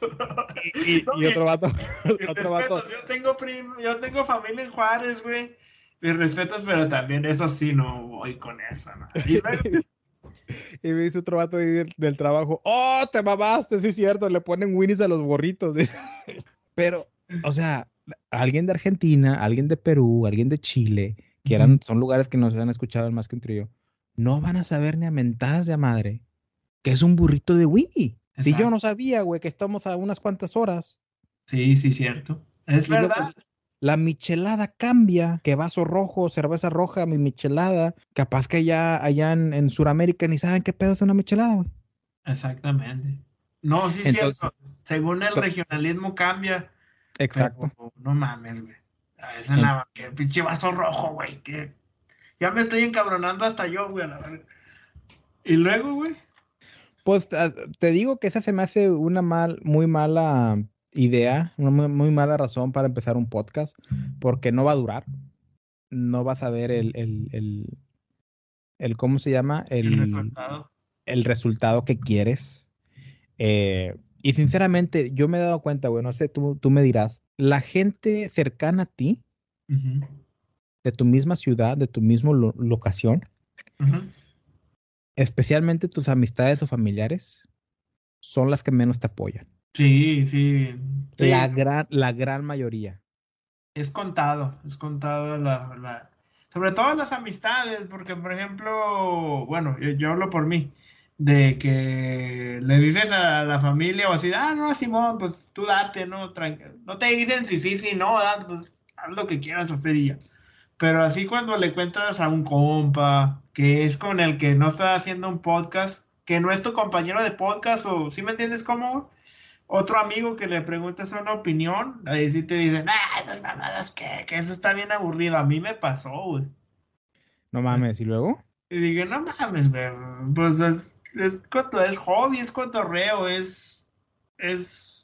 Y, No, y otro vato, *laughs* otro vato, respetos, yo tengo prim- yo tengo familia en Juárez, güey. Mis respetos, pero también eso sí no voy con eso, ¿no? Y luego, *laughs* y me dice otro vato del, del trabajo, oh, te mamaste, sí es cierto, le ponen winnies a los burritos. *laughs* Pero, o sea, alguien de Argentina, alguien de Perú, alguien de Chile, que eran, son lugares que nos han escuchado más que un trío, no van a saber ni a mentadas de a madre que es un burrito de winnie. Si yo no sabía, güey, que estamos a unas cuantas horas. Sí, sí, cierto. Es Y verdad. La michelada cambia, que vaso rojo, cerveza roja, mi michelada. Capaz que allá, allá en, en Sudamérica ni saben qué pedo es una michelada, güey. Exactamente. No, sí, Entonces- cierto. Según el regionalismo cambia. Exacto. pero no mames, güey. A veces la que pinche vaso rojo, güey. Que ya me estoy encabronando hasta yo, güey, la. Y luego, güey. Pues ah, te digo que esa se me hace una mal, muy mala idea, una muy, muy mala razón para empezar un podcast, porque no va a durar. No vas a ver el, el, el, el ¿cómo se llama? El resultado. el resultado que quieres. Eh, y sinceramente, yo me he dado cuenta, güey, no sé, tú, tú me dirás, la gente cercana a ti, de tu misma ciudad, de tu misma lo- locación, especialmente tus amistades o familiares, son las que menos te apoyan. Sí, sí. sí, La, gran, la gran mayoría. Es contado, es contado la, la- sobre todo las amistades, porque por ejemplo, bueno, yo, yo hablo por mí. De que le dices a la familia o así, ah, no, Simón, pues tú date, no, no te dicen si sí, si no, pues haz lo que quieras hacer y ya. Pero así cuando le cuentas a un compa que es con el que no está haciendo un podcast, que no es tu compañero de podcast, o si me entiendes cómo, otro amigo que le preguntas una opinión, ahí sí te dicen, ah, esas mamadas que, que eso está bien aburrido. A mí me pasó, güey. No mames, ¿y luego? Y dije, no mames, güey. Pues es, es, es hobby, es cotorreo, es, es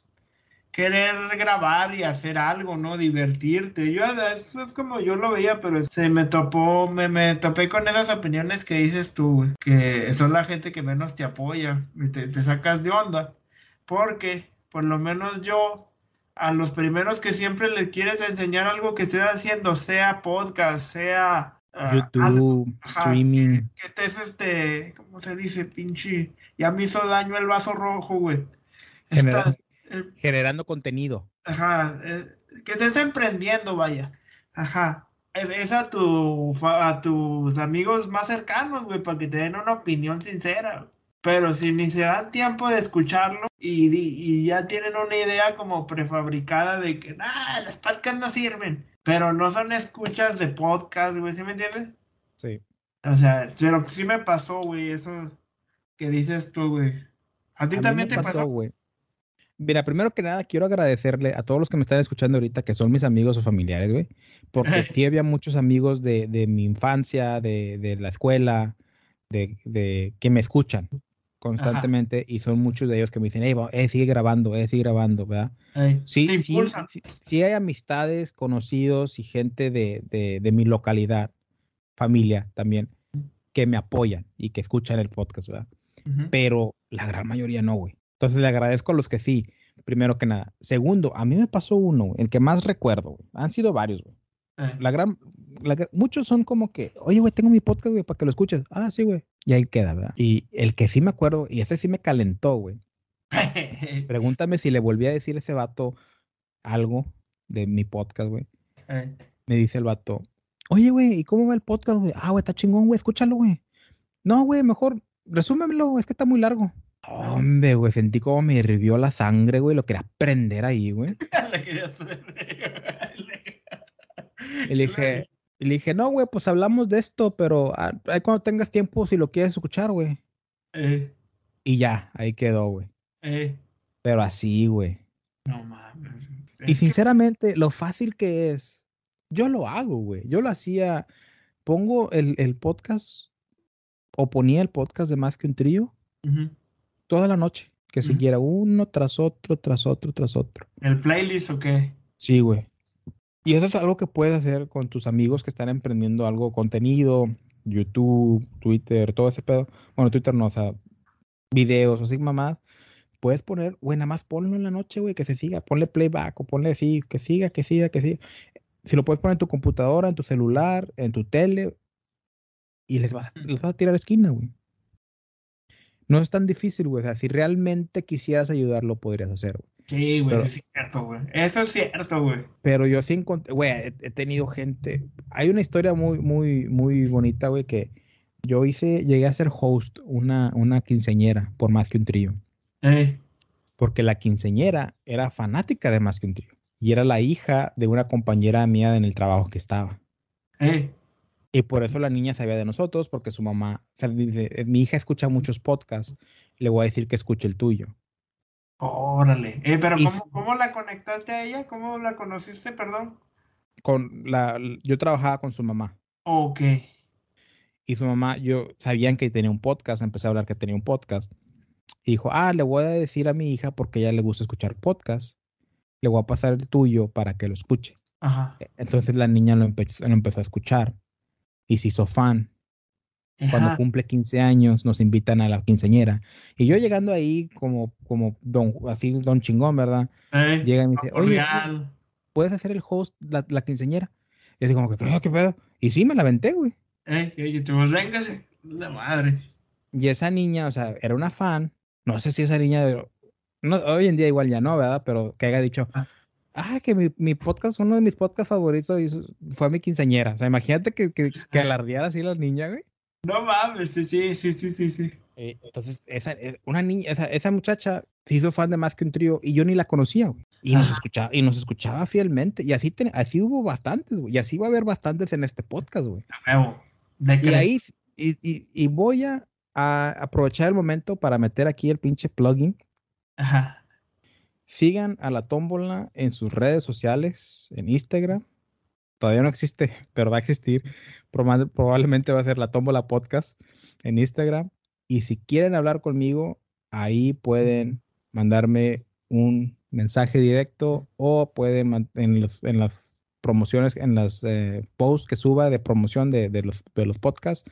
querer grabar y hacer algo, ¿no? Divertirte. Yo, eso es como yo lo veía, pero se me topó, me, me topé con esas opiniones que dices tú, que son la gente que menos te apoya y te, te sacas de onda. Porque, por lo menos yo, a los primeros que siempre les quieres enseñar algo que estés haciendo, sea podcast, sea Ah, YouTube, streaming. Que, estés, este, ¿cómo se dice? Pinche. Ya me hizo daño el vaso rojo, güey. Eh, generando contenido. Ajá. Eh, que estés emprendiendo, vaya. Ajá. Es a, tu, a tus amigos más cercanos, güey, para que te den una opinión sincera. Pero si ni se dan tiempo de escucharlo y, y ya tienen una idea como prefabricada de que, nah, las podcasts no sirven. Pero no son escuchas de podcast, güey, ¿sí me entiendes? Sí. O sea, pero sí me pasó, güey, eso que dices tú, güey. ¿A ti también te pasó, güey? Mira, primero que nada, quiero agradecerle a todos los que me están escuchando ahorita, que son mis amigos o familiares, güey. Porque *laughs* sí había muchos amigos de, de mi infancia, de, de la escuela, de, de, que me escuchan constantemente y son muchos de ellos que me dicen, hey, eh, sigue grabando, eh, sigue grabando, ¿verdad? sí, sí, sí, hay amistades, conocidos y gente de, de, de, mi localidad, familia también, que me apoyan y que escuchan el podcast, ¿verdad? Pero la gran mayoría no, güey. Entonces le agradezco a los que sí, primero que nada. Segundo, a mí me pasó uno, el que más recuerdo, Han sido varios, güey. Eh. La gran, muchos son como que, oye, güey, tengo mi podcast, güey, para que lo escuches. Ah, sí, güey. Y ahí queda, ¿verdad? Y el que sí me acuerdo, y ese sí me calentó, güey. *laughs* Pregúntame si le volví a decir a ese vato algo de mi podcast, güey. Eh. Me dice el vato, oye, güey, ¿y cómo va el podcast, güey? Ah, güey, está chingón, güey, escúchalo, güey. No, güey, mejor resúmemelo, es que está muy largo. Hombre, güey, sentí como me hirvió la sangre, güey, lo quería prender ahí, güey. *laughs* y le dije, y le dije, no, güey, pues hablamos de esto, pero ah, ahí cuando tengas tiempo, si lo quieres escuchar, güey. Eh. Y ya, ahí quedó, güey. Eh. Pero así, güey. No mames. Y sinceramente, lo fácil que es, yo lo hago, güey. Yo lo hacía, pongo el, el, podcast o ponía el podcast de Más que un trío toda la noche. Que siguiera uno tras otro, tras otro, tras otro. ¿El playlist o qué? Sí, güey. Y eso es algo que puedes hacer con tus amigos que están emprendiendo algo, contenido, YouTube, Twitter, todo ese pedo. Bueno, Twitter no, o sea, videos, así mamá. Puedes poner, güey, nada más ponlo en la noche, güey, que se siga. Ponle playback o ponle así, que siga, que siga, que siga. Si lo puedes poner en tu computadora, en tu celular, en tu tele, y les vas, les vas a tirar esquina, güey. No es tan difícil, güey. O sea, si realmente quisieras ayudarlo, podrías hacerlo. Sí, güey, eso es cierto, güey. Eso es cierto, güey. Pero yo sí encontré, güey, he, tenido gente. Hay una historia muy, muy, muy bonita, güey, que yo hice, llegué a ser host una, una quinceñera por más que un trío. Eh. Porque la quinceñera era fanática de más que un trío. Y era la hija de una compañera mía en el trabajo que estaba. Eh. Y por eso la niña sabía de nosotros, porque su mamá, dice, mi hija escucha muchos podcasts, le voy a decir que escuche el tuyo. Órale. Eh, pero ¿cómo, la conectaste a ella? ¿Cómo la conociste, perdón? Con la, yo trabajaba con su mamá. Ok. Y su mamá, yo sabían que tenía un podcast, empecé a hablar que tenía un podcast. Y dijo, ah, le voy a decir a mi hija porque a ella le gusta escuchar podcast. Le voy a pasar el tuyo para que lo escuche. Ajá. E, entonces la niña lo empezó, lo empezó a escuchar y se hizo fan. Cuando cumple 15 años nos invitan a la quinceñera. Y yo llegando ahí como, como don, así don chingón, ¿verdad? Eh, Llega y me dice, oye, ¿puedes hacer el host la, la quinceñera? Y yo digo, ¿qué, ¿qué pedo? Y sí, me la aventé, güey. Eh, y te pues véngase, la madre. Y esa niña, o sea, era una fan. No sé si esa niña, no, hoy en día igual ya no, ¿verdad? Pero que haya dicho, ah, ah que mi, mi, podcast, uno de mis podcasts favoritos fue mi quinceañera. O sea, imagínate que, que, que alardeara así la niña, güey. No mames, sí, sí, sí, sí, sí. Eh, entonces, esa, eh, una niña, esa, esa, muchacha se hizo fan de más que un trío y yo ni la conocía, güey. Y nos escuchaba, y nos escuchaba fielmente. Y así, ten, así hubo bastantes, güey. Y así va a haber bastantes en este podcast, güey. Y ahí, y, y, y, voy a, a, aprovechar el momento para meter aquí el pinche plugin. Ajá. Sigan a la tómbola en sus redes sociales, en Instagram. Todavía no existe, *laughs* pero va a existir. Probablemente va a ser la tómbola podcast en Instagram. Y si quieren hablar conmigo, ahí pueden mandarme un mensaje directo o pueden en, los, en las promociones, en las eh, posts que suba de promoción de, de, los, de los podcasts,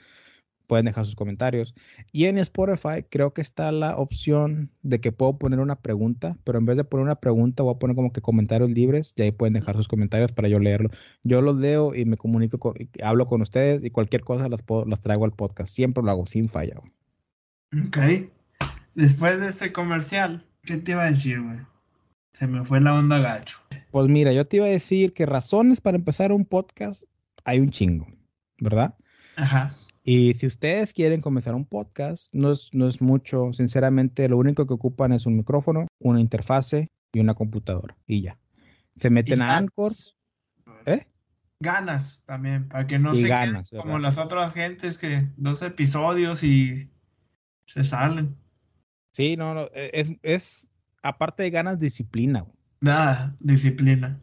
pueden dejar sus comentarios. Y en Spotify creo que está la opción de que puedo poner una pregunta, pero en vez de poner una pregunta voy a poner como que comentarios libres y ahí pueden dejar sus comentarios para yo leerlo. Yo los leo y me comunico, con, hablo con ustedes y cualquier cosa las, puedo, las traigo al podcast. Siempre lo hago sin falla. Ok. Después de ese comercial, ¿qué te iba a decir, güey? Se me fue la onda gacho. Pues mira, yo te iba a decir que razones para empezar un podcast hay un chingo, ¿verdad? Ajá. Y si ustedes quieren comenzar un podcast, no es, no es mucho, sinceramente, lo único que ocupan es un micrófono, una interfase y una computadora y ya. Se meten a Anchor. ¿Eh? Ganas también, para que no se ganas, como las otras gentes que dos episodios y se salen. Sí, no, no e, es, es aparte de ganas, disciplina. Nada, disciplina.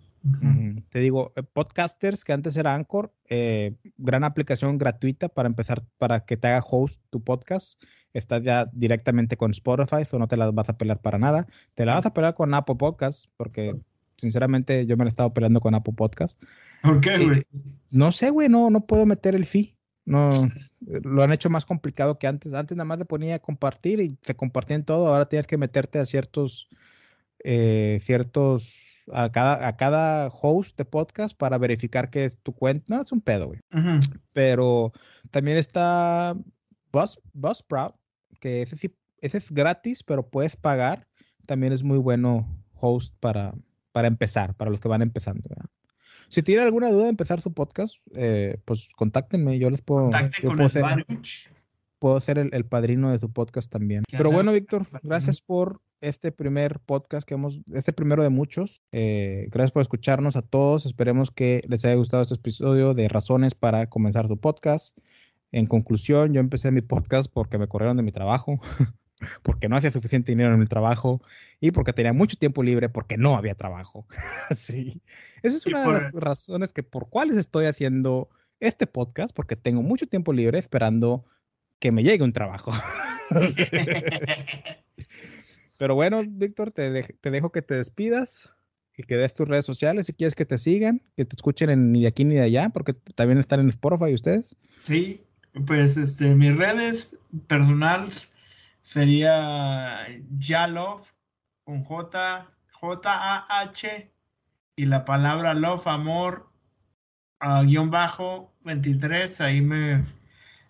Te digo, eh, podcasters que antes era Anchor, eh, gran aplicación gratuita para empezar, para que te haga host tu podcast. Estás ya directamente con Spotify, o no te la vas a pelar para nada. Te la vas a pelar con Apple Podcast, porque sinceramente yo me la he estado peleando con Apple Podcast. ¿Por qué, güey? No sé, güey, no, no puedo meter el fee. No, *laughs* lo han hecho más complicado que antes. Antes nada más le ponía a compartir y se compartían todo. Ahora tienes que meterte a ciertos, eh, ciertos, a cada, a cada host de podcast para verificar que es tu cuenta. No, es un pedo, güey. Pero también está Buzz, Buzzsprout, que ese sí, ese es gratis, pero puedes pagar. También es muy bueno host para, para empezar, para los que van empezando. ¿verdad? Si tienen alguna duda de empezar su podcast, eh, pues contáctenme, yo les puedo, puedo, ser, puedo, ser, el, padrino de su podcast también. Pero bueno, Víctor, gracias por este primer podcast que hemos, este primero de muchos. Eh, gracias por escucharnos a todos. Esperemos que les haya gustado este episodio de razones para comenzar su podcast. En conclusión, yo empecé mi podcast porque me corrieron de mi trabajo. *laughs* porque no hacía suficiente dinero en el trabajo y porque tenía mucho tiempo libre porque no había trabajo. *laughs* sí. Esa es una de las razones que por cuales estoy haciendo este podcast, porque tengo mucho tiempo libre esperando que me llegue un trabajo. *laughs* Pero bueno, Víctor, te, te, dejo que te despidas y que des tus redes sociales si quieres que te sigan, que te escuchen en ni de aquí ni de allá, porque también están en Spotify ustedes. Sí, pues este, mis redes personal sería Yalov con J, J-A-H y la palabra love, amor, guion bajo 23, ahí me,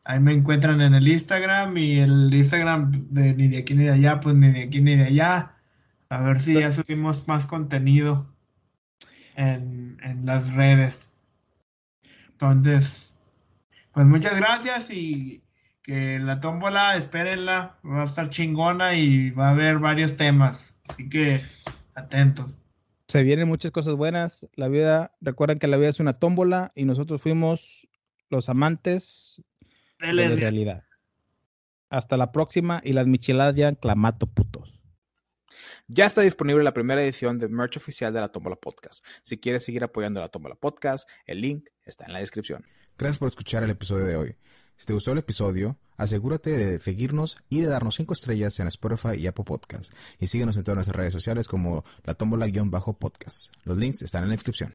ahí me encuentran en el Instagram y el Instagram de ni de aquí ni de allá, pues ni de aquí ni de allá. A ver si ya subimos más contenido en, en las redes. Entonces, pues muchas gracias y que la tómbola, espérenla, va a estar chingona y va a haber varios temas. Así que atentos. Se vienen muchas cosas buenas. La vida, recuerden que la vida es una tómbola y nosotros fuimos los amantes de la realidad. Hasta la próxima y las micheladas ya clamato putos. Ya está disponible la primera edición de merch oficial de la Tómbola Podcast. Si quieres seguir apoyando la Tómbola Podcast, el link está en la descripción. Gracias por escuchar el episodio de hoy. Si te gustó el episodio, asegúrate de seguirnos y de darnos 5 estrellas en Spotify y Apple Podcast. Y síguenos en todas nuestras redes sociales como la tómbola-podcast. Los links están en la descripción.